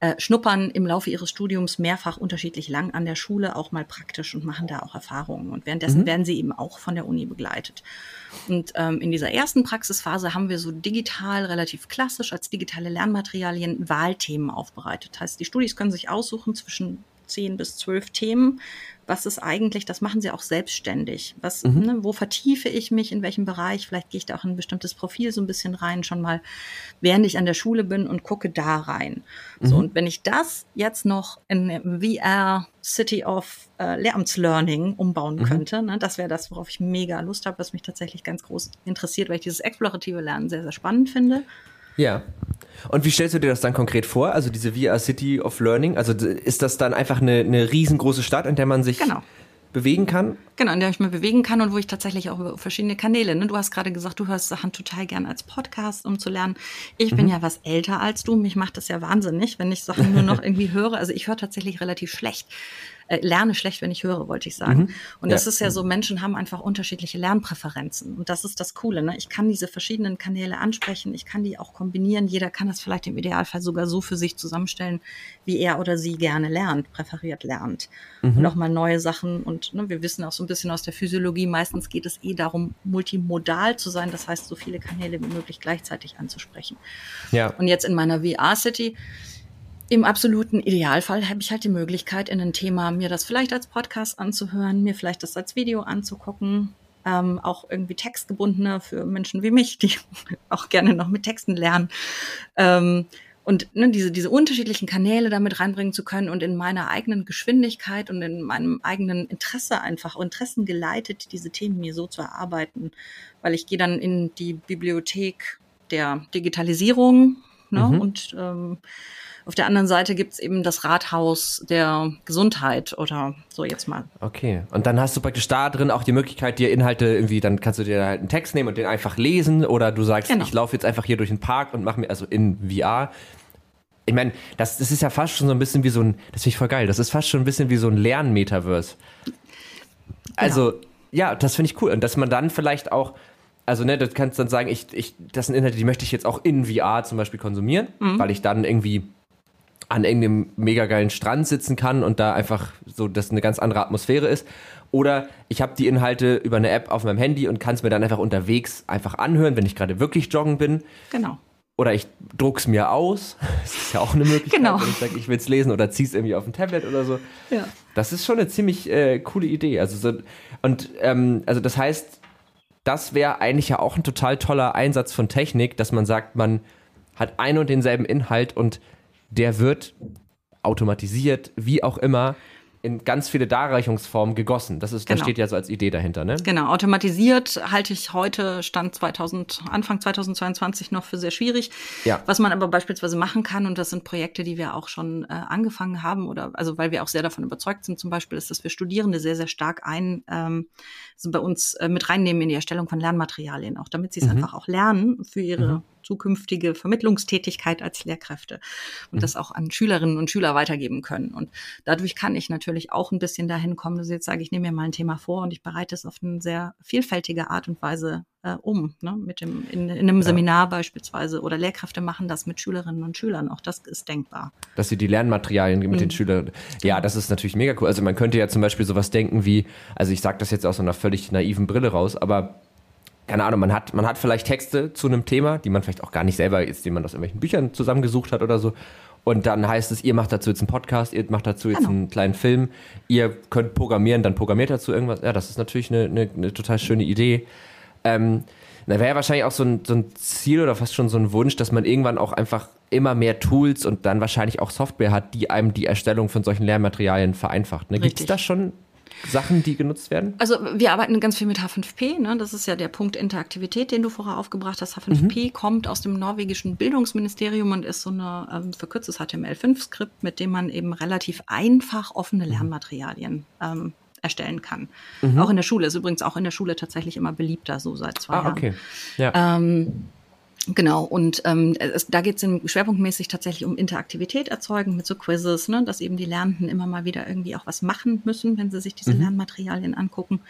äh, schnuppern im Laufe ihres Studiums mehrfach unterschiedlich lang an der Schule, auch mal praktisch und machen da auch Erfahrungen. Und währenddessen mhm. werden sie eben auch von der Uni begleitet. Und ähm, in dieser ersten Praxisphase haben wir so digital, relativ klassisch als digitale Lernmaterialien Wahlthemen aufbereitet. Heißt, die Studis können sich aussuchen zwischen zehn bis zwölf Themen. Was ist eigentlich, das machen sie auch selbstständig. Was, mhm. ne, wo vertiefe ich mich, in welchem Bereich? Vielleicht gehe ich da auch in ein bestimmtes Profil so ein bisschen rein, schon mal, während ich an der Schule bin und gucke da rein. Mhm. So, und wenn ich das jetzt noch in VR City of äh, Lehramtslearning umbauen mhm. könnte, ne, das wäre das, worauf ich mega Lust habe, was mich tatsächlich ganz groß interessiert, weil ich dieses explorative Lernen sehr, sehr spannend finde. Ja. Und wie stellst du dir das dann konkret vor? Also diese VR City of Learning? Also ist das dann einfach eine, eine riesengroße Stadt, in der man sich genau. bewegen kann? Genau, in der ich mich bewegen kann und wo ich tatsächlich auch über verschiedene Kanäle. Ne? Du hast gerade gesagt, du hörst Sachen total gern als Podcast, um zu lernen. Ich mhm. bin ja was älter als du. Mich macht das ja wahnsinnig, wenn ich Sachen nur noch irgendwie höre. Also ich höre tatsächlich relativ schlecht äh, lerne schlecht, wenn ich höre, wollte ich sagen. Mhm. Und das ja. ist ja so, Menschen haben einfach unterschiedliche Lernpräferenzen. Und das ist das Coole. Ne? Ich kann diese verschiedenen Kanäle ansprechen, ich kann die auch kombinieren. Jeder kann das vielleicht im Idealfall sogar so für sich zusammenstellen, wie er oder sie gerne lernt, präferiert lernt. Mhm. Und auch mal neue Sachen. Und ne, wir wissen auch so ein bisschen aus der Physiologie, meistens geht es eh darum, multimodal zu sein. Das heißt, so viele Kanäle wie möglich gleichzeitig anzusprechen. Ja. Und jetzt in meiner VR-City im absoluten Idealfall habe ich halt die Möglichkeit, in ein Thema mir das vielleicht als Podcast anzuhören, mir vielleicht das als Video anzugucken, ähm, auch irgendwie textgebundener für Menschen wie mich, die auch gerne noch mit Texten lernen. Ähm, und ne, diese, diese unterschiedlichen Kanäle damit reinbringen zu können und in meiner eigenen Geschwindigkeit und in meinem eigenen Interesse einfach, Interessen geleitet, diese Themen mir so zu erarbeiten. Weil ich gehe dann in die Bibliothek der Digitalisierung ne, mhm. und ähm, auf der anderen Seite gibt's eben das Rathaus der Gesundheit oder so jetzt mal. Okay. Und dann hast du praktisch da drin auch die Möglichkeit, dir Inhalte irgendwie, dann kannst du dir halt einen Text nehmen und den einfach lesen oder du sagst, genau. ich laufe jetzt einfach hier durch den Park und mache mir, also in VR, ich meine, das, das ist ja fast schon so ein bisschen wie so ein, das finde ich voll geil, das ist fast schon ein bisschen wie so ein Lernmetaverse. Also, genau. ja, das finde ich cool. Und dass man dann vielleicht auch, also ne, das kannst dann sagen, ich, ich, das sind Inhalte, die möchte ich jetzt auch in VR zum Beispiel konsumieren, mhm. weil ich dann irgendwie an irgendeinem mega geilen Strand sitzen kann und da einfach so, dass eine ganz andere Atmosphäre ist. Oder ich habe die Inhalte über eine App auf meinem Handy und kann es mir dann einfach unterwegs einfach anhören, wenn ich gerade wirklich joggen bin. Genau. Oder ich druck's mir aus. Das ist ja auch eine Möglichkeit, genau. wenn ich sage, ich will es lesen oder zieh's irgendwie auf ein Tablet oder so. Ja. Das ist schon eine ziemlich äh, coole Idee. Also so, und ähm, also das heißt, das wäre eigentlich ja auch ein total toller Einsatz von Technik, dass man sagt, man hat einen und denselben Inhalt und der wird automatisiert, wie auch immer, in ganz viele Darreichungsformen gegossen. Das ist, genau. da steht ja so als Idee dahinter, ne? Genau, automatisiert halte ich heute Stand 2000, Anfang 2022 noch für sehr schwierig. Ja. Was man aber beispielsweise machen kann, und das sind Projekte, die wir auch schon äh, angefangen haben, oder also weil wir auch sehr davon überzeugt sind, zum Beispiel ist, dass wir Studierende sehr, sehr stark ein, ähm, also bei uns äh, mit reinnehmen in die Erstellung von Lernmaterialien, auch damit sie es mhm. einfach auch lernen für ihre mhm zukünftige Vermittlungstätigkeit als Lehrkräfte und mhm. das auch an Schülerinnen und Schüler weitergeben können. Und dadurch kann ich natürlich auch ein bisschen dahin kommen, dass ich jetzt sage, ich nehme mir mal ein Thema vor und ich bereite es auf eine sehr vielfältige Art und Weise äh, um. Ne? Mit dem, in, in einem ja. Seminar beispielsweise oder Lehrkräfte machen das mit Schülerinnen und Schülern. Auch das ist denkbar. Dass sie die Lernmaterialien mit mhm. den Schülern. Ja, das ist natürlich mega cool. Also man könnte ja zum Beispiel sowas denken wie, also ich sage das jetzt aus einer völlig naiven Brille raus, aber keine Ahnung, man hat, man hat vielleicht Texte zu einem Thema, die man vielleicht auch gar nicht selber ist, die man aus irgendwelchen Büchern zusammengesucht hat oder so. Und dann heißt es, ihr macht dazu jetzt einen Podcast, ihr macht dazu jetzt genau. einen kleinen Film, ihr könnt programmieren, dann programmiert dazu irgendwas. Ja, das ist natürlich eine, eine, eine total schöne Idee. Ähm, da wäre ja wahrscheinlich auch so ein, so ein Ziel oder fast schon so ein Wunsch, dass man irgendwann auch einfach immer mehr Tools und dann wahrscheinlich auch Software hat, die einem die Erstellung von solchen Lehrmaterialien vereinfacht. Ne? Gibt es da schon Sachen, die genutzt werden? Also wir arbeiten ganz viel mit H5P. Ne? Das ist ja der Punkt Interaktivität, den du vorher aufgebracht hast. H5P mhm. kommt aus dem norwegischen Bildungsministerium und ist so eine ähm, verkürztes HTML5-Skript, mit dem man eben relativ einfach offene mhm. Lernmaterialien ähm, erstellen kann. Mhm. Auch in der Schule. Ist übrigens auch in der Schule tatsächlich immer beliebter, so seit zwei ah, Jahren. Okay. Ja. Ähm, Genau, und ähm, es, da geht es schwerpunktmäßig tatsächlich um Interaktivität erzeugen mit so Quizzes, ne, dass eben die Lernenden immer mal wieder irgendwie auch was machen müssen, wenn sie sich diese mhm. Lernmaterialien angucken.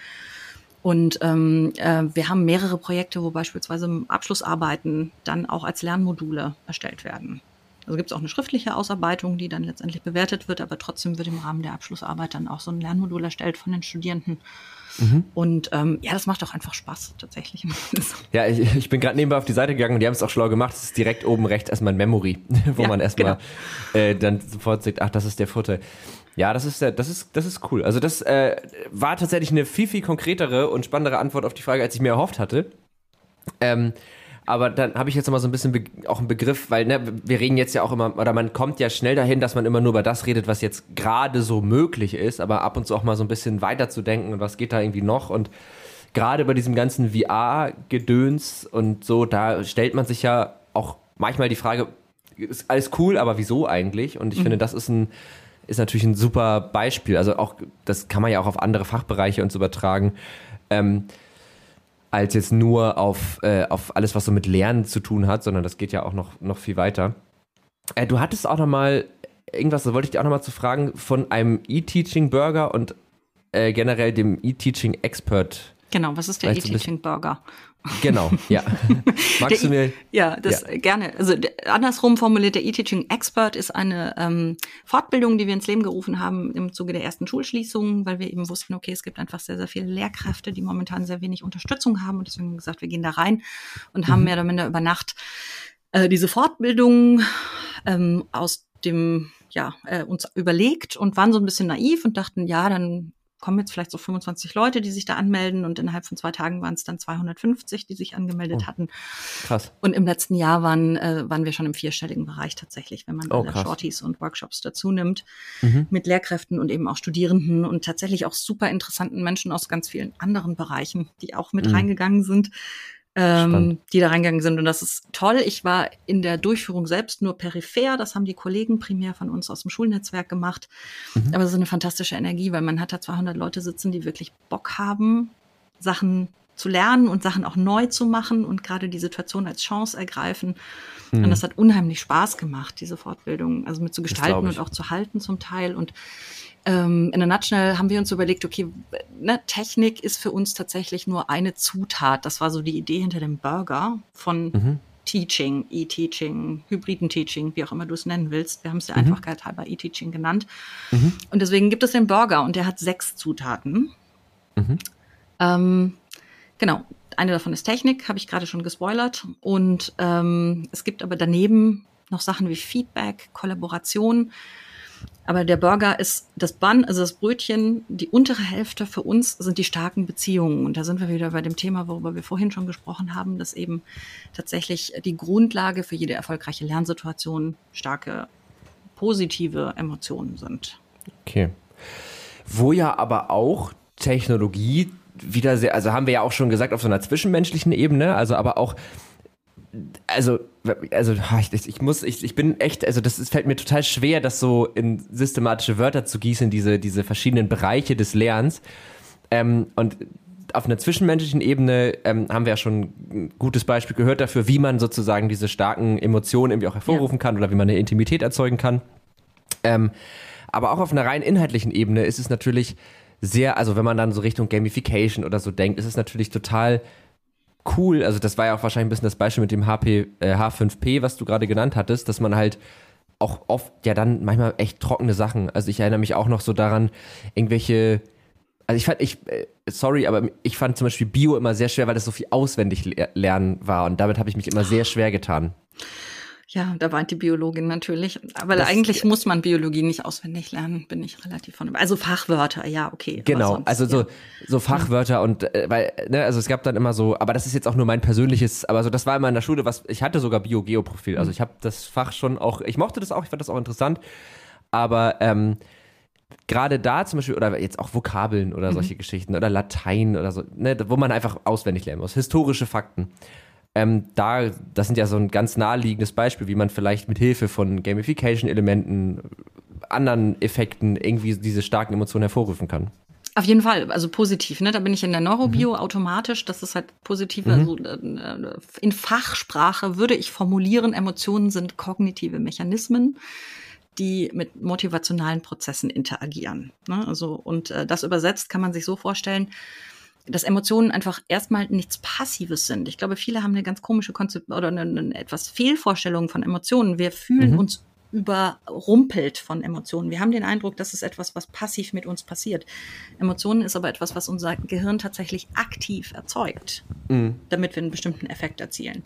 Und ähm, äh, wir haben mehrere Projekte, wo beispielsweise Abschlussarbeiten dann auch als Lernmodule erstellt werden. Also gibt es auch eine schriftliche Ausarbeitung, die dann letztendlich bewertet wird, aber trotzdem wird im Rahmen der Abschlussarbeit dann auch so ein Lernmodul erstellt von den Studierenden. Mhm. Und ähm, ja, das macht auch einfach Spaß tatsächlich. ja, ich, ich bin gerade nebenbei auf die Seite gegangen und die haben es auch schlau gemacht. Es ist direkt oben rechts erstmal ein Memory, wo ja, man erstmal genau. äh, dann sofort sagt, ach, das ist der Vorteil. Ja, das ist, das ist, das ist cool. Also das äh, war tatsächlich eine viel, viel konkretere und spannendere Antwort auf die Frage, als ich mir erhofft hatte. Ähm, aber dann habe ich jetzt mal so ein bisschen auch einen Begriff, weil ne, wir reden jetzt ja auch immer, oder man kommt ja schnell dahin, dass man immer nur über das redet, was jetzt gerade so möglich ist, aber ab und zu auch mal so ein bisschen weiter zu denken und was geht da irgendwie noch und gerade bei diesem ganzen VR-Gedöns und so, da stellt man sich ja auch manchmal die Frage, ist alles cool, aber wieso eigentlich? Und ich mhm. finde, das ist ein, ist natürlich ein super Beispiel. Also auch, das kann man ja auch auf andere Fachbereiche uns übertragen. Ähm, als jetzt nur auf, äh, auf alles, was so mit Lernen zu tun hat, sondern das geht ja auch noch, noch viel weiter. Äh, du hattest auch noch mal irgendwas, da wollte ich dich auch noch mal zu fragen, von einem E-Teaching-Burger und äh, generell dem E-Teaching Expert. Genau, was ist der E-Teaching-Burger? Genau, ja. Magst du mir? Ja, das ja. gerne. Also andersrum formuliert, der E-Teaching Expert ist eine ähm, Fortbildung, die wir ins Leben gerufen haben im Zuge der ersten Schulschließungen, weil wir eben wussten, okay, es gibt einfach sehr, sehr viele Lehrkräfte, die momentan sehr wenig Unterstützung haben. Und deswegen haben wir gesagt, wir gehen da rein und haben mhm. mehr oder minder über Nacht äh, diese Fortbildung ähm, aus dem ja, äh, uns überlegt und waren so ein bisschen naiv und dachten, ja, dann kommen jetzt vielleicht so 25 Leute, die sich da anmelden und innerhalb von zwei Tagen waren es dann 250, die sich angemeldet oh, hatten. Krass. Und im letzten Jahr waren, äh, waren wir schon im vierstelligen Bereich tatsächlich, wenn man oh, alle Shorties und Workshops dazu nimmt, mhm. mit Lehrkräften und eben auch Studierenden und tatsächlich auch super interessanten Menschen aus ganz vielen anderen Bereichen, die auch mit mhm. reingegangen sind ähm, die da reingegangen sind. Und das ist toll. Ich war in der Durchführung selbst nur peripher. Das haben die Kollegen primär von uns aus dem Schulnetzwerk gemacht. Mhm. Aber es ist eine fantastische Energie, weil man hat da 200 Leute sitzen, die wirklich Bock haben, Sachen zu lernen und Sachen auch neu zu machen und gerade die Situation als Chance ergreifen. Mhm. Und das hat unheimlich Spaß gemacht, diese Fortbildung, also mit zu gestalten und auch zu halten zum Teil. Und ähm, in der Nutshell haben wir uns überlegt, okay, ne, Technik ist für uns tatsächlich nur eine Zutat. Das war so die Idee hinter dem Burger von mhm. Teaching, E-Teaching, hybriden Teaching, wie auch immer du es nennen willst. Wir haben es ja mhm. Einfachheit halber E-Teaching genannt. Mhm. Und deswegen gibt es den Burger und der hat sechs Zutaten. Mhm. Ähm, genau. Eine davon ist Technik, habe ich gerade schon gespoilert. Und ähm, es gibt aber daneben noch Sachen wie Feedback, Kollaboration, aber der Burger ist das Bun, also das Brötchen, die untere Hälfte für uns sind die starken Beziehungen. Und da sind wir wieder bei dem Thema, worüber wir vorhin schon gesprochen haben, dass eben tatsächlich die Grundlage für jede erfolgreiche Lernsituation starke positive Emotionen sind. Okay. wo ja aber auch Technologie wieder sehr, also haben wir ja auch schon gesagt, auf so einer zwischenmenschlichen Ebene, also aber auch also, also ich, ich muss, ich, ich bin echt, also das ist, fällt mir total schwer, das so in systematische Wörter zu gießen, diese, diese verschiedenen Bereiche des Lernens. Ähm, und auf einer zwischenmenschlichen Ebene ähm, haben wir ja schon ein gutes Beispiel gehört dafür, wie man sozusagen diese starken Emotionen irgendwie auch hervorrufen ja. kann oder wie man eine Intimität erzeugen kann. Ähm, aber auch auf einer rein inhaltlichen Ebene ist es natürlich sehr, also wenn man dann so Richtung Gamification oder so denkt, ist es natürlich total cool, also das war ja auch wahrscheinlich ein bisschen das Beispiel mit dem HP, äh, H5P, was du gerade genannt hattest, dass man halt auch oft ja dann manchmal echt trockene Sachen. Also ich erinnere mich auch noch so daran, irgendwelche, also ich fand, ich, äh, sorry, aber ich fand zum Beispiel Bio immer sehr schwer, weil das so viel auswendig lernen war und damit habe ich mich immer sehr schwer getan. Ja, da weint die Biologin natürlich. Aber das, eigentlich muss man Biologie nicht auswendig lernen, bin ich relativ von. Also Fachwörter, ja, okay. Genau, sonst, also so, ja. so Fachwörter und äh, weil, ne, also es gab dann immer so, aber das ist jetzt auch nur mein persönliches, aber so, das war immer in der Schule, was ich hatte sogar Bio-Geo-Profil. Also mhm. ich habe das Fach schon auch, ich mochte das auch, ich fand das auch interessant, aber ähm, gerade da zum Beispiel, oder jetzt auch Vokabeln oder solche mhm. Geschichten oder Latein oder so, ne, wo man einfach auswendig lernen muss, historische Fakten ähm, da, das sind ja so ein ganz naheliegendes Beispiel, wie man vielleicht mit Hilfe von Gamification-Elementen, anderen Effekten irgendwie diese starken Emotionen hervorrufen kann. Auf jeden Fall, also positiv, ne? Da bin ich in der Neurobio mhm. automatisch, das ist halt positiv. Mhm. Also äh, in Fachsprache würde ich formulieren, Emotionen sind kognitive Mechanismen, die mit motivationalen Prozessen interagieren. Ne? Also, und äh, das übersetzt kann man sich so vorstellen, dass Emotionen einfach erstmal nichts Passives sind. Ich glaube, viele haben eine ganz komische Konzept oder eine, eine etwas Fehlvorstellung von Emotionen. Wir fühlen mhm. uns überrumpelt von Emotionen. Wir haben den Eindruck, das ist etwas, was passiv mit uns passiert. Emotionen ist aber etwas, was unser Gehirn tatsächlich aktiv erzeugt, mhm. damit wir einen bestimmten Effekt erzielen.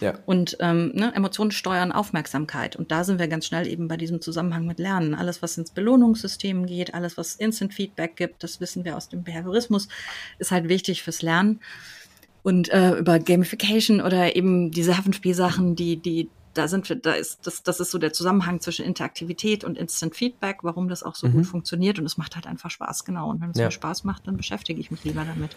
Ja. Und ähm, ne, Emotionen steuern Aufmerksamkeit. Und da sind wir ganz schnell eben bei diesem Zusammenhang mit Lernen. Alles, was ins Belohnungssystem geht, alles, was Instant Feedback gibt, das wissen wir aus dem Behaviorismus, ist halt wichtig fürs Lernen. Und äh, über Gamification oder eben diese Hafenspielsachen, die, die, da sind wir, da ist, das, das ist so der Zusammenhang zwischen Interaktivität und Instant Feedback, warum das auch so mhm. gut funktioniert. Und es macht halt einfach Spaß, genau. Und wenn es ja. mir Spaß macht, dann beschäftige ich mich lieber damit.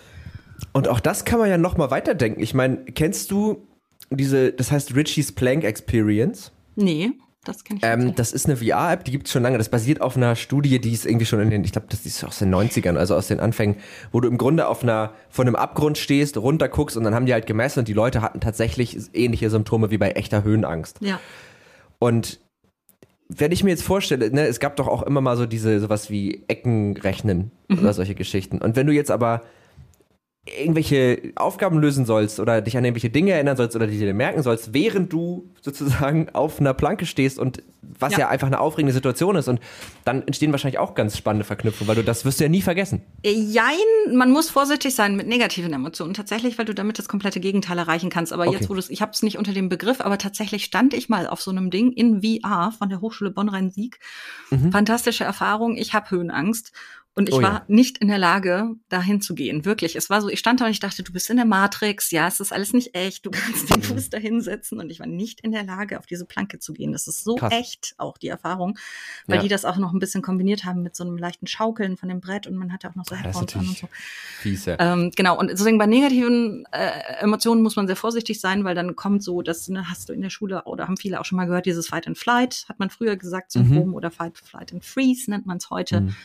Und auch das kann man ja noch mal weiterdenken. Ich meine, kennst du diese, das heißt Richie's Plank Experience. Nee, das kenne ich ähm, nicht. Das ist eine VR-App, die gibt es schon lange. Das basiert auf einer Studie, die ist irgendwie schon in den, ich glaube, das ist aus den 90ern, also aus den Anfängen, wo du im Grunde auf einer, von einem Abgrund stehst, runter guckst und dann haben die halt gemessen und die Leute hatten tatsächlich ähnliche Symptome wie bei echter Höhenangst. Ja. Und wenn ich mir jetzt vorstelle, ne, es gab doch auch immer mal so diese, sowas wie Eckenrechnen mhm. oder solche Geschichten. Und wenn du jetzt aber irgendwelche Aufgaben lösen sollst oder dich an irgendwelche Dinge erinnern sollst oder die dir merken sollst, während du sozusagen auf einer Planke stehst und was ja. ja. einfach eine aufregende Situation ist und dann entstehen wahrscheinlich auch ganz spannende Verknüpfungen, weil du das wirst du ja nie vergessen. Jein, man muss vorsichtig sein mit negativen Emotionen tatsächlich, weil du damit das komplette Gegenteil erreichen kannst. Aber okay. jetzt, wo du ich habe es nicht unter dem Begriff, aber tatsächlich stand ich mal auf so einem Ding in VR von der Hochschule Bonn-Rhein-Sieg. Mhm. Fantastische Erfahrung. Ich habe Höhenangst und ich oh, war ja. nicht in der Lage, dahin zu gehen. Wirklich. Es war so, ich stand da und ich dachte, du bist in der Matrix. Ja, es ist alles nicht echt. Du kannst den mhm. Fuß da hinsetzen. Und ich war nicht in der Lage, auf diese Planke zu gehen. Das ist so Krass. echt, auch die Erfahrung. Weil ja. die das auch noch ein bisschen kombiniert haben mit so einem leichten Schaukeln von dem Brett. Und man hatte auch noch so Headphones an und so. Fies, ja. ähm, genau. Und deswegen bei negativen äh, Emotionen muss man sehr vorsichtig sein, weil dann kommt so, das ne, hast du in der Schule oder haben viele auch schon mal gehört, dieses Fight and Flight, hat man früher gesagt, Syndrom mhm. oder Fight, Flight and Freeze nennt man es heute. Mhm.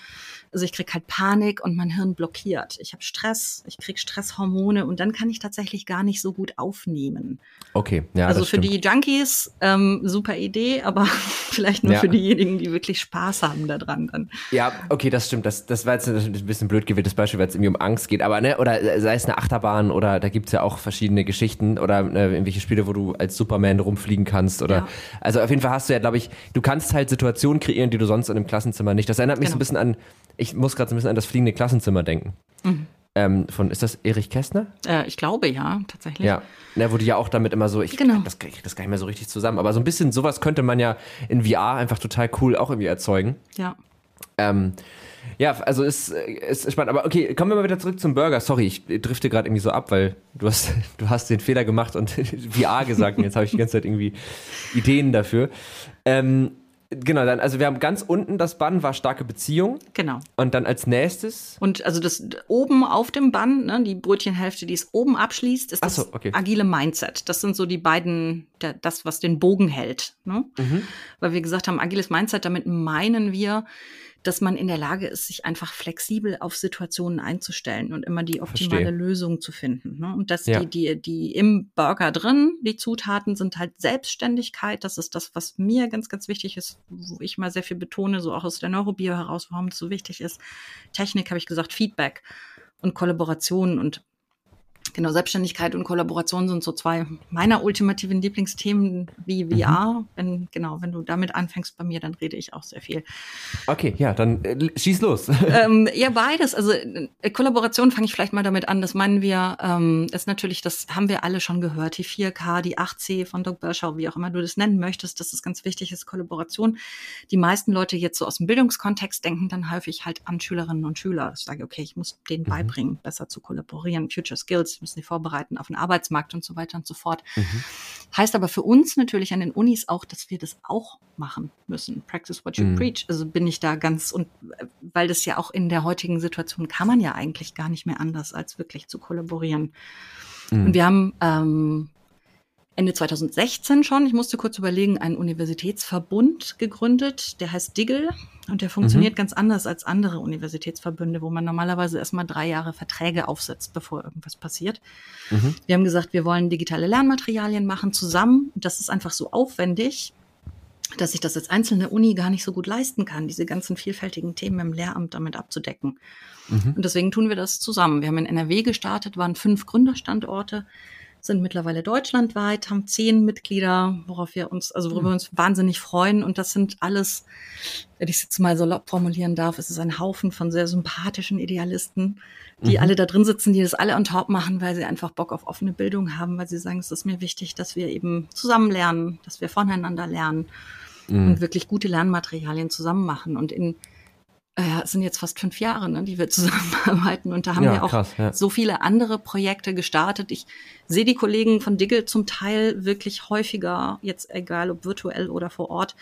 Also ich krieg halt Panik und mein Hirn blockiert. Ich habe Stress, ich krieg Stresshormone und dann kann ich tatsächlich gar nicht so gut aufnehmen. Okay, ja. Also für die Junkies ähm, super Idee, aber vielleicht nur ja. für diejenigen, die wirklich Spaß haben daran dann. Ja, okay, das stimmt. Das, das war jetzt ein bisschen blöd gewähltes Beispiel, weil es irgendwie um Angst geht. Aber ne, oder sei es eine Achterbahn oder da gibt's ja auch verschiedene Geschichten oder äh, irgendwelche Spiele, wo du als Superman rumfliegen kannst. Oder ja. also auf jeden Fall hast du ja, glaube ich, du kannst halt Situationen kreieren, die du sonst in einem Klassenzimmer nicht. Das erinnert mich genau. so ein bisschen an ich muss gerade so ein bisschen an das fliegende Klassenzimmer denken. Mhm. Ähm, von, ist das Erich Kästner? Äh, ich glaube ja, tatsächlich. Ja, wo die ja auch damit immer so, ich genau. das, ich das gar nicht mehr so richtig zusammen, aber so ein bisschen sowas könnte man ja in VR einfach total cool auch irgendwie erzeugen. Ja. Ähm, ja, also ist, ist spannend. Aber okay, kommen wir mal wieder zurück zum Burger. Sorry, ich drifte gerade irgendwie so ab, weil du hast, du hast den Fehler gemacht und VR gesagt und jetzt habe ich die ganze Zeit irgendwie Ideen dafür. Ähm, Genau, dann, also wir haben ganz unten das Bann war starke Beziehung. Genau. Und dann als nächstes. Und also das oben auf dem Bann, ne, die Brötchenhälfte, die es oben abschließt, ist das so, okay. agile Mindset. Das sind so die beiden, der, das, was den Bogen hält. Ne? Mhm. Weil wir gesagt haben, agiles Mindset, damit meinen wir, dass man in der Lage ist, sich einfach flexibel auf Situationen einzustellen und immer die optimale Verstehe. Lösung zu finden. Ne? Und dass Ja. die, die, die im Burger drin, die Zutaten sind halt Selbstständigkeit. Das ist das, was mir ganz, ganz wichtig ist, wo ich mal sehr viel betone, so auch aus der Neurobio heraus, warum es so wichtig ist. Technik, habe ich gesagt, Feedback und Kollaboration und Genau, Selbstständigkeit und Kollaboration sind so zwei meiner ultimativen Lieblingsthemen wie VR. Wenn, genau, wenn du damit anfängst bei mir, dann rede ich auch sehr viel. Okay, ja, dann äh, schieß los. ähm, ja, beides. Also äh, Kollaboration fange ich vielleicht mal damit an. Das meinen wir, ähm, ist natürlich, das haben wir alle schon gehört. Die 4K, die 8C von Doug Berschau, wie auch immer du das nennen möchtest, das ist ganz wichtig, ist Kollaboration. Die meisten Leute jetzt so aus dem Bildungskontext denken dann häufig halt an Schülerinnen und Schüler. Ich sage, okay, ich muss denen beibringen, besser zu kollaborieren. Future Skills müssen die vorbereiten auf den Arbeitsmarkt und so weiter und so fort. Heißt aber für uns natürlich an den Unis auch, dass wir das auch machen müssen. Practice what you Mhm. preach. Also bin ich da ganz und weil das ja auch in der heutigen Situation kann man ja eigentlich gar nicht mehr anders, als wirklich zu kollaborieren. Mhm. Und wir haben ähm, Ende 2016 schon, ich musste kurz überlegen, einen Universitätsverbund gegründet, der heißt Diggle und der funktioniert ganz anders als andere Universitätsverbünde, wo man normalerweise erstmal drei Jahre Verträge aufsetzt, bevor irgendwas passiert. Mhm. Wir haben gesagt, wir wollen digitale Lernmaterialien machen zusammen. Und das ist einfach so aufwendig, dass ich das als einzelne Uni gar nicht so gut leisten kann, diese ganzen vielfältigen Themen im Lehramt damit abzudecken. Mhm. Und deswegen tun wir das zusammen. Wir haben in NRW gestartet, waren fünf Gründerstandorte, sind mittlerweile deutschlandweit, haben zehn Mitglieder, worauf wir uns, also worüber wir uns wahnsinnig freuen. Und das sind alles, wenn ich es jetzt mal salopp formulieren darf, es ist ein Haufen von sehr sympathischen Idealisten, die Mhm. alle da drin sitzen, die das alle on top machen, weil sie einfach Bock auf offene Bildung haben, weil sie sagen, es ist mir wichtig, dass wir eben zusammen lernen, dass wir voneinander lernen Mhm. und wirklich gute Lernmaterialien zusammen machen. Und in äh, es sind jetzt fast fünf Jahre, ne, die wir zusammenarbeiten. Und da haben Ja, wir auch krass, ja. so viele andere Projekte gestartet. Ich sehe die Kollegen von Diggle zum Teil wirklich häufiger, jetzt egal ob virtuell oder vor Ort,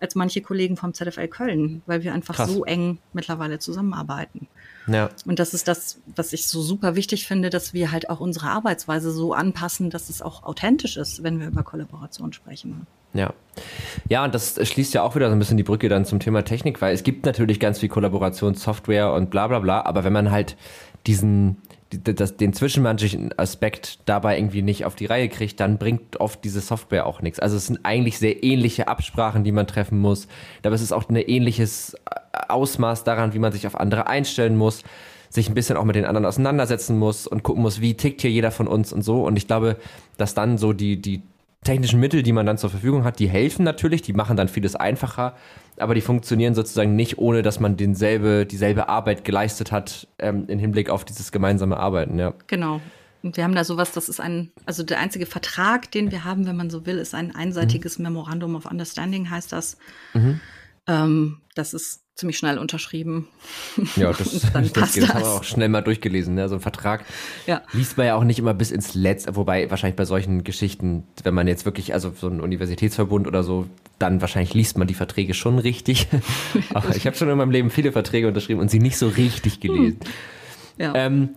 als manche Kollegen vom ZFL Köln, weil wir einfach Krass. so eng mittlerweile zusammenarbeiten. Ja. Und das ist das, was ich so super wichtig finde, dass wir halt auch unsere Arbeitsweise so anpassen, dass es auch authentisch ist, wenn wir über Kollaboration sprechen. Ja. Ja, und das schließt ja auch wieder so ein bisschen die Brücke dann zum Thema Technik, weil es gibt natürlich ganz viel Kollaborationssoftware und bla bla bla, aber wenn man halt diesen, die- das, den zwischenmenschlichen Aspekt dabei irgendwie nicht auf die Reihe kriegt, dann bringt oft diese Software auch nichts. Also es sind eigentlich sehr ähnliche Absprachen, die man treffen muss, es ist auch ein ähnliches Ausmaß daran, wie man sich auf andere einstellen muss sich ein bisschen auch mit den anderen auseinandersetzen muss und gucken muss, wie tickt hier jeder von uns und so. Und ich glaube, dass dann so die, die technischen Mittel, die man dann zur Verfügung hat, die helfen natürlich, die machen dann vieles einfacher, aber die funktionieren sozusagen nicht, ohne dass man denselbe, dieselbe Arbeit geleistet hat ähm, im Hinblick auf dieses gemeinsame Arbeiten, ja. Genau. Und wir haben da sowas, das ist ein, also der einzige Vertrag, den wir haben, wenn man so will, ist ein einseitiges Memorandum of Understanding, heißt das. Ähm, das ist ziemlich schnell unterschrieben. Ja, das, dann das, passt geht, das haben das. wir auch schnell mal durchgelesen. Ne? So ein Vertrag Ja. liest man ja auch nicht immer bis ins Letzte, wobei wahrscheinlich bei solchen Geschichten, wenn man jetzt wirklich, also so ein Universitätsverbund oder so, dann wahrscheinlich liest man die Verträge schon richtig. Aber ich habe schon in meinem Leben viele Verträge unterschrieben und sie nicht so richtig gelesen. Ja. Ähm,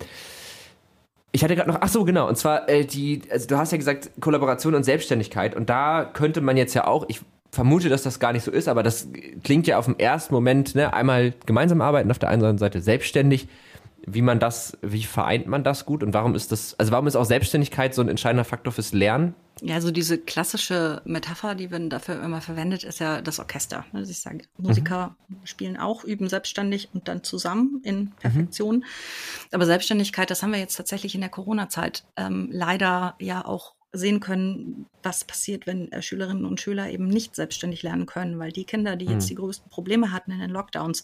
ich hatte gerade noch, ach so, genau, und zwar äh, die, also du hast ja gesagt Kollaboration und Selbstständigkeit und da könnte man jetzt ja auch, ich vermute, dass das gar nicht so ist, aber das klingt ja auf den ersten Moment, ne, einmal gemeinsam arbeiten, auf der einen Seite selbstständig. Wie man das, wie vereint man das gut und warum ist das, also warum ist auch Selbstständigkeit so ein entscheidender Faktor fürs Lernen? Ja, also diese klassische Metapher, die man dafür immer verwendet, ist ja das Orchester. Also ich sage, Musiker spielen auch, üben selbstständig und dann zusammen in Perfektion. Aber Selbstständigkeit, das haben wir jetzt tatsächlich in der Corona-Zeit ähm, leider ja auch sehen können, was passiert, wenn äh, Schülerinnen und Schüler eben nicht selbstständig lernen können, weil die Kinder, die jetzt die größten Probleme hatten in den Lockdowns,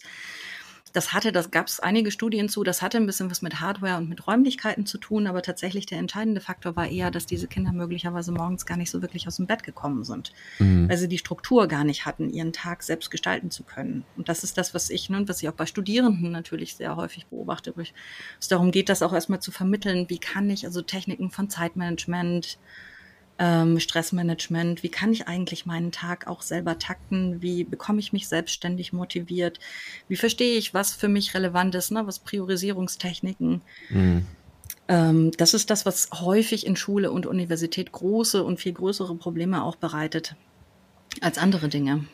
das hatte, das gab es einige Studien zu, das hatte ein bisschen was mit Hardware und mit Räumlichkeiten zu tun, aber tatsächlich der entscheidende Faktor war eher, dass diese Kinder möglicherweise morgens gar nicht so wirklich aus dem Bett gekommen sind, weil sie die Struktur gar nicht hatten, ihren Tag selbst gestalten zu können. Und das ist das, was ich, ne, was ich auch bei Studierenden natürlich sehr häufig beobachte, wo es darum geht, das auch erstmal zu vermitteln, wie kann ich also Techniken von Zeitmanagement, ähm, Stressmanagement, wie kann ich eigentlich meinen Tag auch selber takten, wie bekomme ich mich selbstständig motiviert, wie verstehe ich, was für mich relevant ist, ne? was Priorisierungstechniken. Mhm. Ähm, das ist das, was häufig in Schule und Universität große und viel größere Probleme auch bereitet als andere Dinge.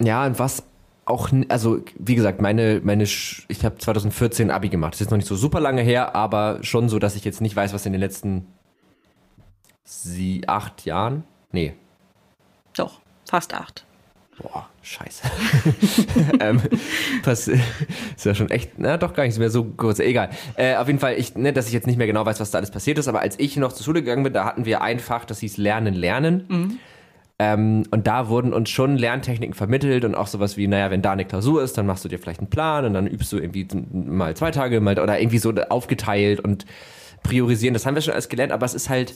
Ja, und was auch, also wie gesagt, meine, meine, ich habe 2014 Abi gemacht. Das ist noch nicht so super lange her, aber schon so, dass ich jetzt nicht weiß, was in den letzten sie, acht Jahren? Nee. Doch, fast acht. Boah, scheiße. ähm, was, ist ja schon echt, na doch gar nicht mehr so kurz, egal. Äh, auf jeden Fall, ich, ne, dass ich jetzt nicht mehr genau weiß, was da alles passiert ist, aber als ich noch zur Schule gegangen bin, da hatten wir ein Fach, das hieß Lernen, Lernen. Mhm. Ähm, und da wurden uns schon Lerntechniken vermittelt und auch sowas wie, naja, wenn da eine Klausur ist, dann machst du dir vielleicht einen Plan und dann übst du irgendwie mal zwei Tage mal oder irgendwie so aufgeteilt und priorisieren. Das haben wir schon alles gelernt, aber es ist halt,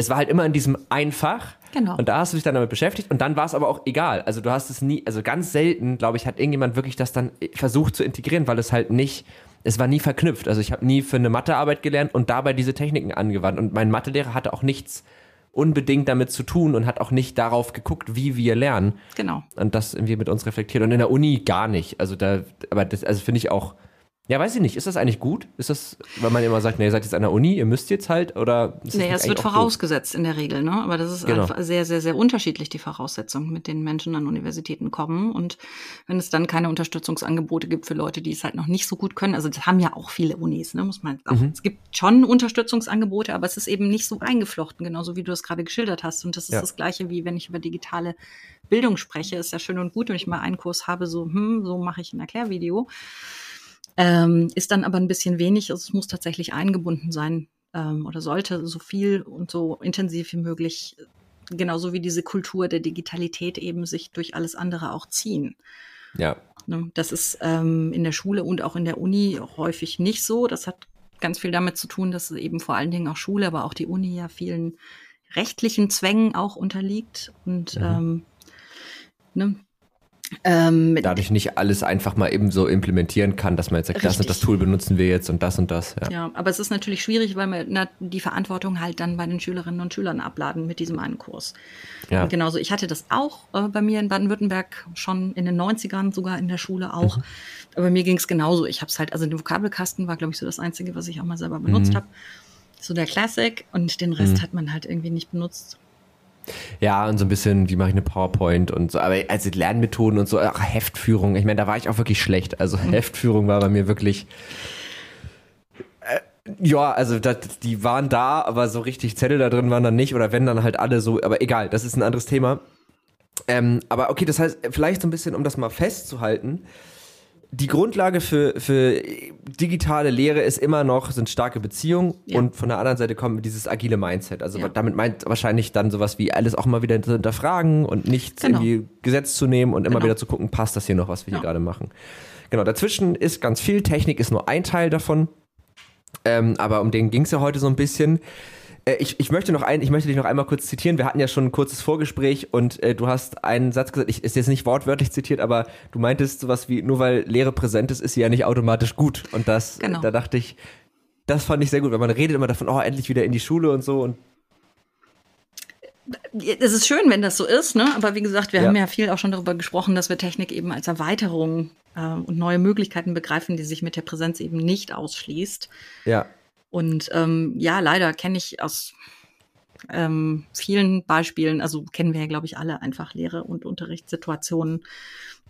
es war halt immer in diesem Einfach. Genau. Und da hast du dich dann damit beschäftigt und dann war es aber auch egal. Also du hast es nie, also ganz selten, glaube ich, hat irgendjemand wirklich das dann versucht zu integrieren, weil es halt nicht, es war nie verknüpft. Also ich habe nie für eine Mathearbeit gelernt und dabei diese Techniken angewandt. Und mein Mathelehrer hatte auch nichts unbedingt damit zu tun und hat auch nicht darauf geguckt, wie wir lernen. Genau. Und das irgendwie mit uns reflektiert. Und in der Uni gar nicht. Also da, aber das, also finde ich auch, ja, weiß ich nicht. Ist das eigentlich gut? Ist das, weil man immer sagt, nee, ihr seid jetzt an der Uni, ihr müsst jetzt halt, oder? Ist nee, es wird vorausgesetzt gut? in der Regel, ne? Aber das ist genau. sehr, sehr, sehr unterschiedlich, die Voraussetzungen, mit denen Menschen an Universitäten kommen. Und wenn es dann keine Unterstützungsangebote gibt für Leute, die es halt noch nicht so gut können, also das haben ja auch viele Unis, ne? Muss man sagen. Mhm. Es gibt schon Unterstützungsangebote, aber es ist eben nicht so eingeflochten, genauso wie du es gerade geschildert hast. Und das ist ja. das Gleiche, wie wenn ich über digitale Bildung spreche. Ist ja schön und gut, wenn ich mal einen Kurs habe, so, hm, so mache ich ein Erklärvideo. Ähm, ist dann aber ein bisschen wenig. Also es muss tatsächlich eingebunden sein ähm, oder sollte so viel und so intensiv wie möglich, genauso wie diese Kultur der Digitalität eben sich durch alles andere auch ziehen. Ja. Ne, das ist ähm, in der Schule und auch in der Uni häufig nicht so. Das hat ganz viel damit zu tun, dass eben vor allen Dingen auch Schule, aber auch die Uni ja vielen rechtlichen Zwängen auch unterliegt und mhm. ähm, ne, ähm, Dadurch nicht alles einfach mal eben so implementieren kann, dass man jetzt sagt, das und das Tool benutzen wir jetzt und das und das. Ja, ja aber es ist natürlich schwierig, weil wir na, die Verantwortung halt dann bei den Schülerinnen und Schülern abladen mit diesem einen Kurs. Ja. Und genauso, ich hatte das auch äh, bei mir in Baden-Württemberg schon in den 90ern, sogar in der Schule auch. Mhm. Aber mir ging es genauso. Ich habe es halt, also den Vokabelkasten war, glaube ich, so das Einzige, was ich auch mal selber benutzt mhm. habe. So der Classic und den Rest mhm. hat man halt irgendwie nicht benutzt. Ja, und so ein bisschen, wie mache ich eine PowerPoint und so, aber also Lernmethoden und so, ach, Heftführung, ich meine, da war ich auch wirklich schlecht. Also mhm. Heftführung war bei mir wirklich. Äh, ja, also das, die waren da, aber so richtig Zettel da drin waren dann nicht, oder wenn dann halt alle so, aber egal, das ist ein anderes Thema. Ähm, aber okay, das heißt, vielleicht so ein bisschen, um das mal festzuhalten, die Grundlage für, für digitale Lehre ist immer noch, sind starke Beziehungen ja. und von der anderen Seite kommt dieses agile Mindset. Also ja. damit meint wahrscheinlich dann sowas wie alles auch mal wieder zu hinterfragen und nichts genau. irgendwie gesetzt zu nehmen und immer genau. wieder zu gucken, passt das hier noch, was wir ja. hier gerade machen. Genau, dazwischen ist ganz viel, Technik ist nur ein Teil davon, ähm, aber um den ging es ja heute so ein bisschen. Äh, ich, ich, möchte noch ein, ich möchte dich noch einmal kurz zitieren. Wir hatten ja schon ein kurzes Vorgespräch und äh, du hast einen Satz gesagt, ich ist jetzt nicht wortwörtlich zitiert, aber du meintest sowas wie, nur weil Lehre präsent ist, ist sie ja nicht automatisch gut. Und das, genau. da dachte ich, das fand ich sehr gut, weil man redet immer davon, oh, endlich wieder in die Schule und so und es ist schön, wenn das so ist, ne? aber wie gesagt, wir ja. haben ja viel auch schon darüber gesprochen, dass wir Technik eben als Erweiterung äh, und neue Möglichkeiten begreifen, die sich mit der Präsenz eben nicht ausschließt. Ja. Und ähm, ja, leider kenne ich aus ähm, vielen Beispielen, also kennen wir ja, glaube ich, alle einfach Lehre- und Unterrichtssituationen,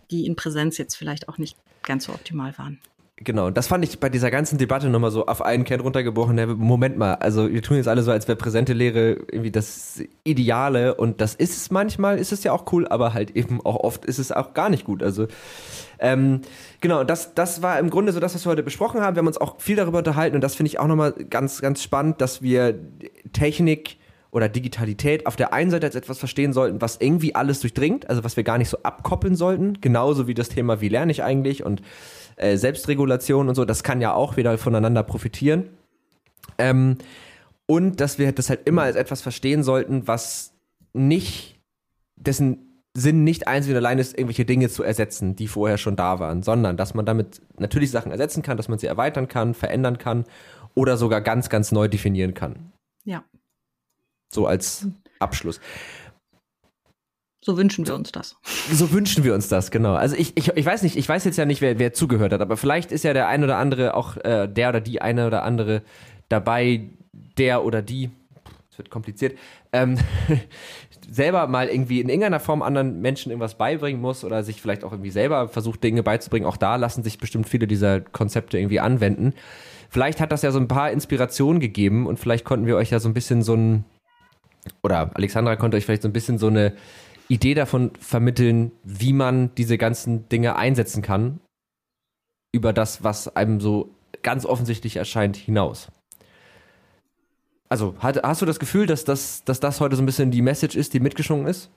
die in Präsenz jetzt vielleicht auch nicht ganz so optimal waren. Genau, das fand ich bei dieser ganzen Debatte nochmal so auf einen Kern runtergebrochen. Moment mal, also wir tun jetzt alle so, als wäre präsente Lehre irgendwie das Ideale und das ist es manchmal, ist es ja auch cool, aber halt eben auch oft ist es auch gar nicht gut. Also ähm, genau, das, das war im Grunde so das, was wir heute besprochen haben. Wir haben uns auch viel darüber unterhalten und das finde ich auch nochmal ganz, ganz spannend, dass wir Technik oder Digitalität auf der einen Seite als etwas verstehen sollten, was irgendwie alles durchdringt, also was wir gar nicht so abkoppeln sollten, genauso wie das Thema, wie lerne ich eigentlich und äh, Selbstregulation und so, das kann ja auch wieder voneinander profitieren. Ähm, und dass wir das halt immer als etwas verstehen sollten, was nicht, dessen Sinn nicht einzig und allein ist, irgendwelche Dinge zu ersetzen, die vorher schon da waren, sondern dass man damit natürlich Sachen ersetzen kann, dass man sie erweitern kann, verändern kann oder sogar ganz, ganz neu definieren kann. Ja. So als Abschluss. So wünschen wir uns das. So wünschen wir uns das, genau. Also ich, ich, ich weiß nicht, ich weiß jetzt ja nicht, wer, wer zugehört hat, aber vielleicht ist ja der ein oder andere, auch äh, der oder die eine oder andere dabei, der oder die, es wird kompliziert, ähm, selber mal irgendwie in irgendeiner Form anderen Menschen irgendwas beibringen muss oder sich vielleicht auch irgendwie selber versucht, Dinge beizubringen. Auch da lassen sich bestimmt viele dieser Konzepte irgendwie anwenden. Vielleicht hat das ja so ein paar Inspirationen gegeben und vielleicht konnten wir euch ja so ein bisschen so ein, oder Alexandra konnte euch vielleicht so ein bisschen so eine Idee davon vermitteln, wie man diese ganzen Dinge einsetzen kann über das, was einem so ganz offensichtlich erscheint, hinaus. Also, hat, hast du das Gefühl, dass das, dass das heute so ein bisschen die Message ist, die mitgeschwungen ist?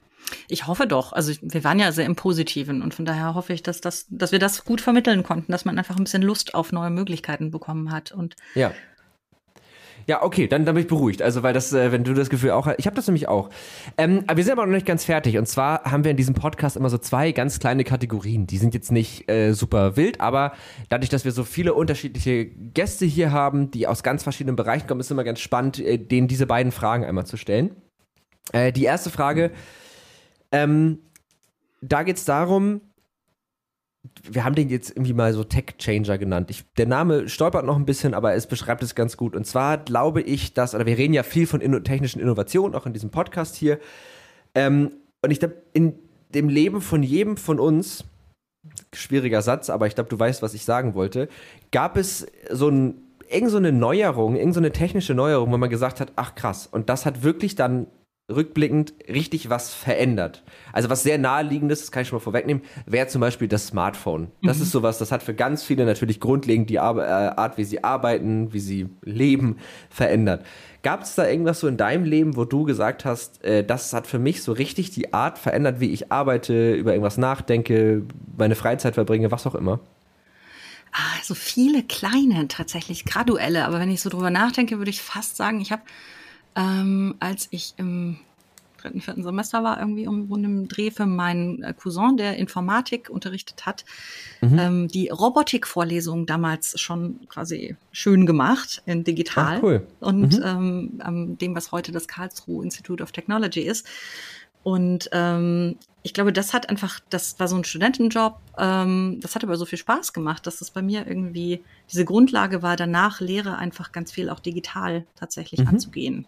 Ich hoffe doch. Also wir waren ja sehr im Positiven und von daher hoffe ich, dass das, dass wir das gut vermitteln konnten, dass man einfach ein bisschen Lust auf neue Möglichkeiten bekommen hat. Und ja. Ja, okay, dann, dann bin ich beruhigt. Also, weil das, äh, wenn du das Gefühl auch hast, ich habe das nämlich auch. Ähm, aber wir sind aber noch nicht ganz fertig. Und zwar haben wir in diesem Podcast immer so zwei ganz kleine Kategorien. Die sind jetzt nicht äh, super wild, aber dadurch, dass wir so viele unterschiedliche Gäste hier haben, die aus ganz verschiedenen Bereichen kommen, ist immer ganz spannend, äh, denen diese beiden Fragen einmal zu stellen. Äh, die erste Frage, ähm, da geht es darum, wir haben den jetzt irgendwie mal so Tech Changer genannt. Ich, der Name stolpert noch ein bisschen, aber es beschreibt es ganz gut. Und zwar glaube ich, dass, oder wir reden ja viel von inno technischen Innovationen, auch in diesem Podcast hier. Ähm, und ich glaube, in dem Leben von jedem von uns, schwieriger Satz, aber ich glaube, du weißt, was ich sagen wollte, gab es so ein, irgend so eine Neuerung, irgend so eine technische Neuerung, wo man gesagt hat, ach krass, und das hat wirklich dann rückblickend richtig was verändert. Also was sehr naheliegendes, das kann ich schon mal vorwegnehmen, wäre zum Beispiel das Smartphone. Das mhm. ist sowas, das hat für ganz viele natürlich grundlegend die Ar äh, Art, wie sie arbeiten, wie sie leben, verändert. Gab es da irgendwas so in deinem Leben, wo du gesagt hast, äh, das hat für mich so richtig die Art verändert, wie ich arbeite, über irgendwas nachdenke, meine Freizeit verbringe, was auch immer? Ah, so viele kleine, tatsächlich graduelle. Aber wenn ich so drüber nachdenke, würde ich fast sagen, ich habe ähm, als ich im dritten, vierten Semester war, irgendwie um einem Dreh für meinen äh, Cousin, der Informatik unterrichtet hat, mhm. ähm, die Robotikvorlesung damals schon quasi schön gemacht in digital. Ach, cool. Und mhm. ähm, dem, was heute das Karlsruhe Institute of Technology ist. Und ähm, ich glaube, das hat einfach, das war so ein Studentenjob, ähm, das hat aber so viel Spaß gemacht, dass das bei mir irgendwie diese Grundlage war, danach Lehre einfach ganz viel auch digital tatsächlich mhm. anzugehen.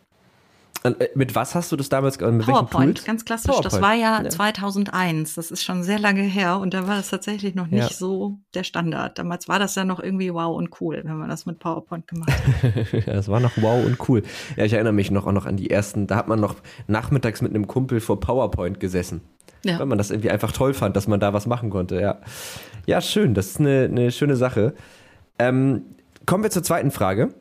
Äh, mit was hast du das damals gemacht? PowerPoint, ganz klassisch. PowerPoint. Das war ja, ja, 2001. Das ist schon sehr lange her und da war das tatsächlich noch nicht ja. so der Standard. Damals war das ja noch irgendwie wow und cool, wenn man das mit PowerPoint gemacht hat. ja, das war noch wow und cool. Ja, ich erinnere mich noch auch noch an die ersten. Da hat man noch nachmittags mit einem Kumpel vor PowerPoint gesessen. Ja. Weil man das irgendwie einfach toll fand, dass man da was machen konnte. Ja, ja schön. Das ist eine, eine schöne Sache. Ähm, kommen wir zur zweiten Frage.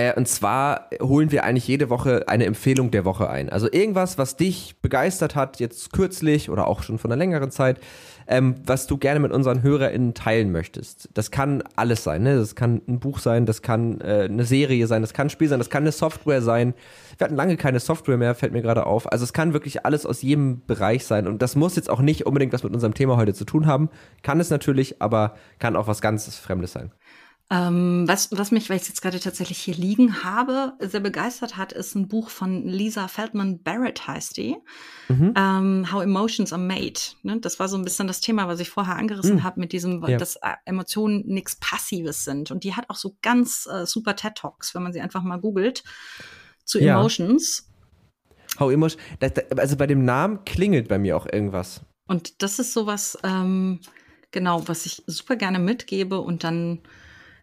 Äh, und zwar holen wir eigentlich jede Woche eine Empfehlung der Woche ein. Also irgendwas, was dich begeistert hat, jetzt kürzlich oder auch schon von einer längeren Zeit, ähm, was du gerne mit unseren HörerInnen teilen möchtest. Das kann alles sein, ne? Das kann ein Buch sein, das kann äh, eine Serie sein, das kann ein Spiel sein, das kann eine Software sein. Wir hatten lange keine Software mehr, fällt mir gerade auf. Also es kann wirklich alles aus jedem Bereich sein. Und das muss jetzt auch nicht unbedingt was mit unserem Thema heute zu tun haben. Kann es natürlich, aber kann auch was ganz Fremdes sein. Ähm, was, was mich, weil ich es jetzt gerade tatsächlich hier liegen habe, sehr begeistert hat, ist ein Buch von Lisa Feldman Barrett, heißt die. Mhm. Ähm, How Emotions Are Made. Ne? Das war so ein bisschen das Thema, was ich vorher angerissen mhm. habe, mit diesem, ja. dass äh, Emotionen nichts Passives sind. Und die hat auch so ganz äh, super TED Talks, wenn man sie einfach mal googelt, zu ja. Emotions. How Emotions, also bei dem Namen klingelt bei mir auch irgendwas. Und das ist sowas, ähm, genau, was ich super gerne mitgebe und dann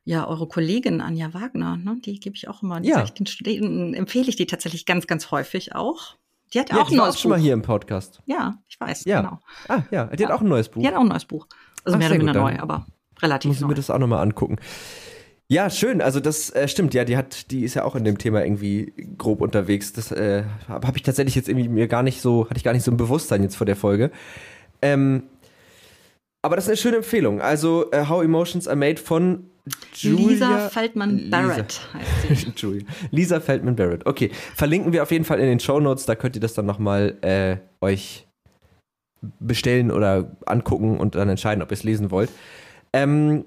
ja, eure Kollegin Anja Wagner, ne, die gebe ich auch immer. Ja. Ich den Studenten empfehle ich die tatsächlich ganz, ganz häufig auch. Die hat ja, auch ein neues Buch. schon mal hier im Podcast. Ja, ich weiß, ja. genau. Ah, ja, die ja. hat auch ein neues Buch. Die hat auch ein neues Buch. Also Ach, mehr oder weniger neu, aber relativ muss neu. Muss mir das auch nochmal angucken. Ja, schön. Also das äh, stimmt. Ja, die hat, die ist ja auch in dem Thema irgendwie grob unterwegs. Das äh, habe ich tatsächlich jetzt irgendwie mir gar nicht so, hatte ich gar nicht so ein Bewusstsein jetzt vor der Folge. Ähm, aber das ist eine schöne Empfehlung. Also uh, How Emotions Are Made von Julia, Lisa Feldman Barrett heißt sie. Julia. Lisa Feldman Barrett. Okay, verlinken wir auf jeden Fall in den Show Notes. Da könnt ihr das dann nochmal äh, euch bestellen oder angucken und dann entscheiden, ob ihr es lesen wollt. Ähm,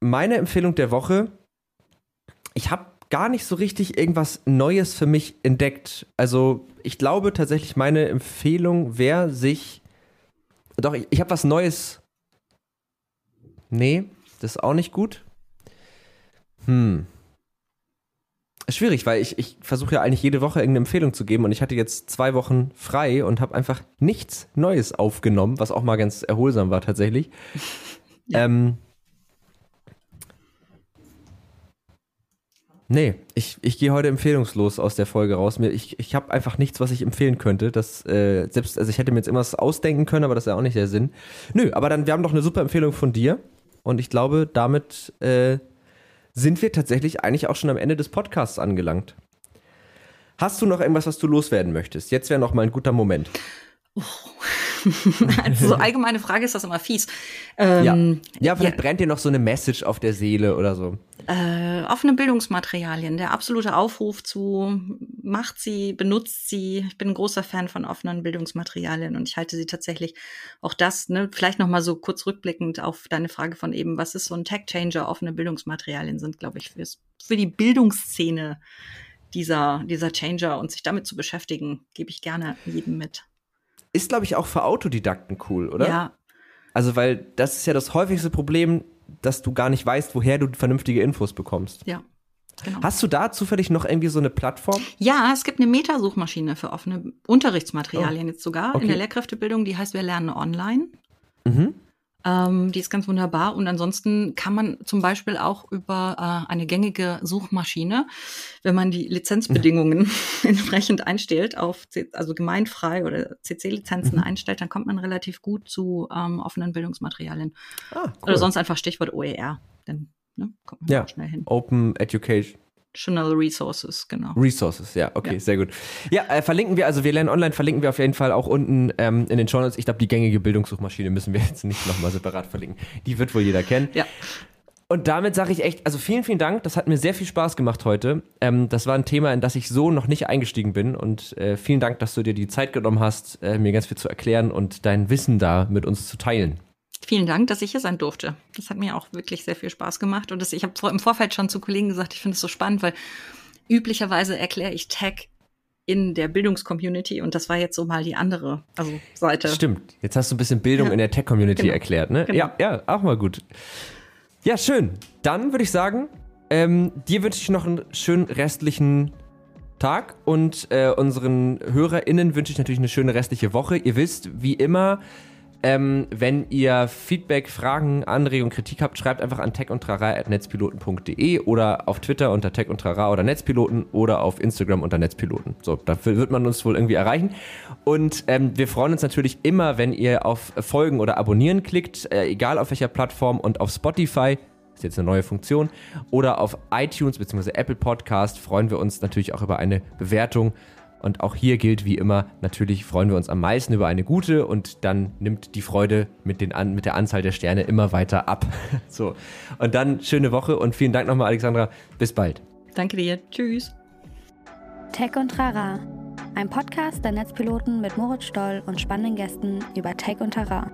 meine Empfehlung der Woche. Ich habe gar nicht so richtig irgendwas Neues für mich entdeckt. Also ich glaube tatsächlich, meine Empfehlung wäre sich. Doch, ich, ich habe was Neues. Nee, das ist auch nicht gut. Hm. Schwierig, weil ich, ich versuche ja eigentlich jede Woche irgendeine Empfehlung zu geben und ich hatte jetzt zwei Wochen frei und habe einfach nichts Neues aufgenommen, was auch mal ganz erholsam war tatsächlich. Ja. Ähm, Nee, ich, ich gehe heute empfehlungslos aus der Folge raus. Ich, ich habe einfach nichts, was ich empfehlen könnte. Das, äh, selbst, also ich hätte mir jetzt immer was ausdenken können, aber das ist ja auch nicht der Sinn. Nö, aber dann, wir haben doch eine super Empfehlung von dir. Und ich glaube, damit äh, sind wir tatsächlich eigentlich auch schon am Ende des Podcasts angelangt. Hast du noch irgendwas, was du loswerden möchtest? Jetzt wäre noch mal ein guter Moment. Oh. also so allgemeine Frage ist das immer fies. Ähm, ja. ja, vielleicht ja. brennt dir noch so eine Message auf der Seele oder so. Äh, offene Bildungsmaterialien, der absolute Aufruf zu, macht sie, benutzt sie. Ich bin ein großer Fan von offenen Bildungsmaterialien und ich halte sie tatsächlich auch das, ne, vielleicht noch mal so kurz rückblickend auf deine Frage von eben, was ist so ein Tech-Changer? Offene Bildungsmaterialien sind, glaube ich, fürs, für die Bildungsszene dieser, dieser Changer und sich damit zu beschäftigen, gebe ich gerne jedem mit. Ist, glaube ich, auch für Autodidakten cool, oder? Ja. Also, weil das ist ja das häufigste Problem, dass du gar nicht weißt, woher du vernünftige Infos bekommst. Ja. Genau. Hast du da zufällig noch irgendwie so eine Plattform? Ja, es gibt eine Metasuchmaschine für offene Unterrichtsmaterialien oh. jetzt sogar okay. in der Lehrkräftebildung, die heißt Wir lernen online. Mhm. Ähm, die ist ganz wunderbar. Und ansonsten kann man zum Beispiel auch über äh, eine gängige Suchmaschine, wenn man die Lizenzbedingungen entsprechend einstellt, auf C also gemeinfrei oder CC-Lizenzen mhm. einstellt, dann kommt man relativ gut zu ähm, offenen Bildungsmaterialien. Ah, cool. Oder sonst einfach Stichwort OER. Dann ne, kommt man ja. schnell hin. Open Education. Educational Resources, genau. Resources, ja, okay, ja. sehr gut. Ja, äh, verlinken wir, also wir lernen online, verlinken wir auf jeden Fall auch unten ähm, in den Show Notes. Ich glaube, die gängige Bildungssuchmaschine müssen wir jetzt nicht nochmal separat verlinken. Die wird wohl jeder kennen. Ja. Und damit sage ich echt, also vielen, vielen Dank. Das hat mir sehr viel Spaß gemacht heute. Ähm, das war ein Thema, in das ich so noch nicht eingestiegen bin. Und äh, vielen Dank, dass du dir die Zeit genommen hast, äh, mir ganz viel zu erklären und dein Wissen da mit uns zu teilen. Vielen Dank, dass ich hier sein durfte. Das hat mir auch wirklich sehr viel Spaß gemacht. Und das, ich habe im Vorfeld schon zu Kollegen gesagt, ich finde es so spannend, weil üblicherweise erkläre ich Tech in der Bildungscommunity und das war jetzt so mal die andere also Seite. Stimmt. Jetzt hast du ein bisschen Bildung ja. in der Tech-Community genau. erklärt, ne? Genau. Ja, ja, auch mal gut. Ja, schön. Dann würde ich sagen, ähm, dir wünsche ich noch einen schönen restlichen Tag und äh, unseren HörerInnen wünsche ich natürlich eine schöne restliche Woche. Ihr wisst, wie immer, ähm, wenn ihr Feedback, Fragen, Anregungen, Kritik habt, schreibt einfach an techundtrara.netzpiloten.de oder auf Twitter unter tech und trara oder Netzpiloten oder auf Instagram unter Netzpiloten. So, dafür wird man uns wohl irgendwie erreichen. Und ähm, wir freuen uns natürlich immer, wenn ihr auf Folgen oder Abonnieren klickt, äh, egal auf welcher Plattform und auf Spotify ist jetzt eine neue Funktion. Oder auf iTunes bzw. Apple Podcast freuen wir uns natürlich auch über eine Bewertung. Und auch hier gilt wie immer, natürlich freuen wir uns am meisten über eine gute und dann nimmt die Freude mit, den, mit der Anzahl der Sterne immer weiter ab. so. Und dann schöne Woche und vielen Dank nochmal, Alexandra. Bis bald. Danke dir. Tschüss. Tech und Trara. Ein Podcast der Netzpiloten mit Moritz Stoll und spannenden Gästen über Tech und Trara.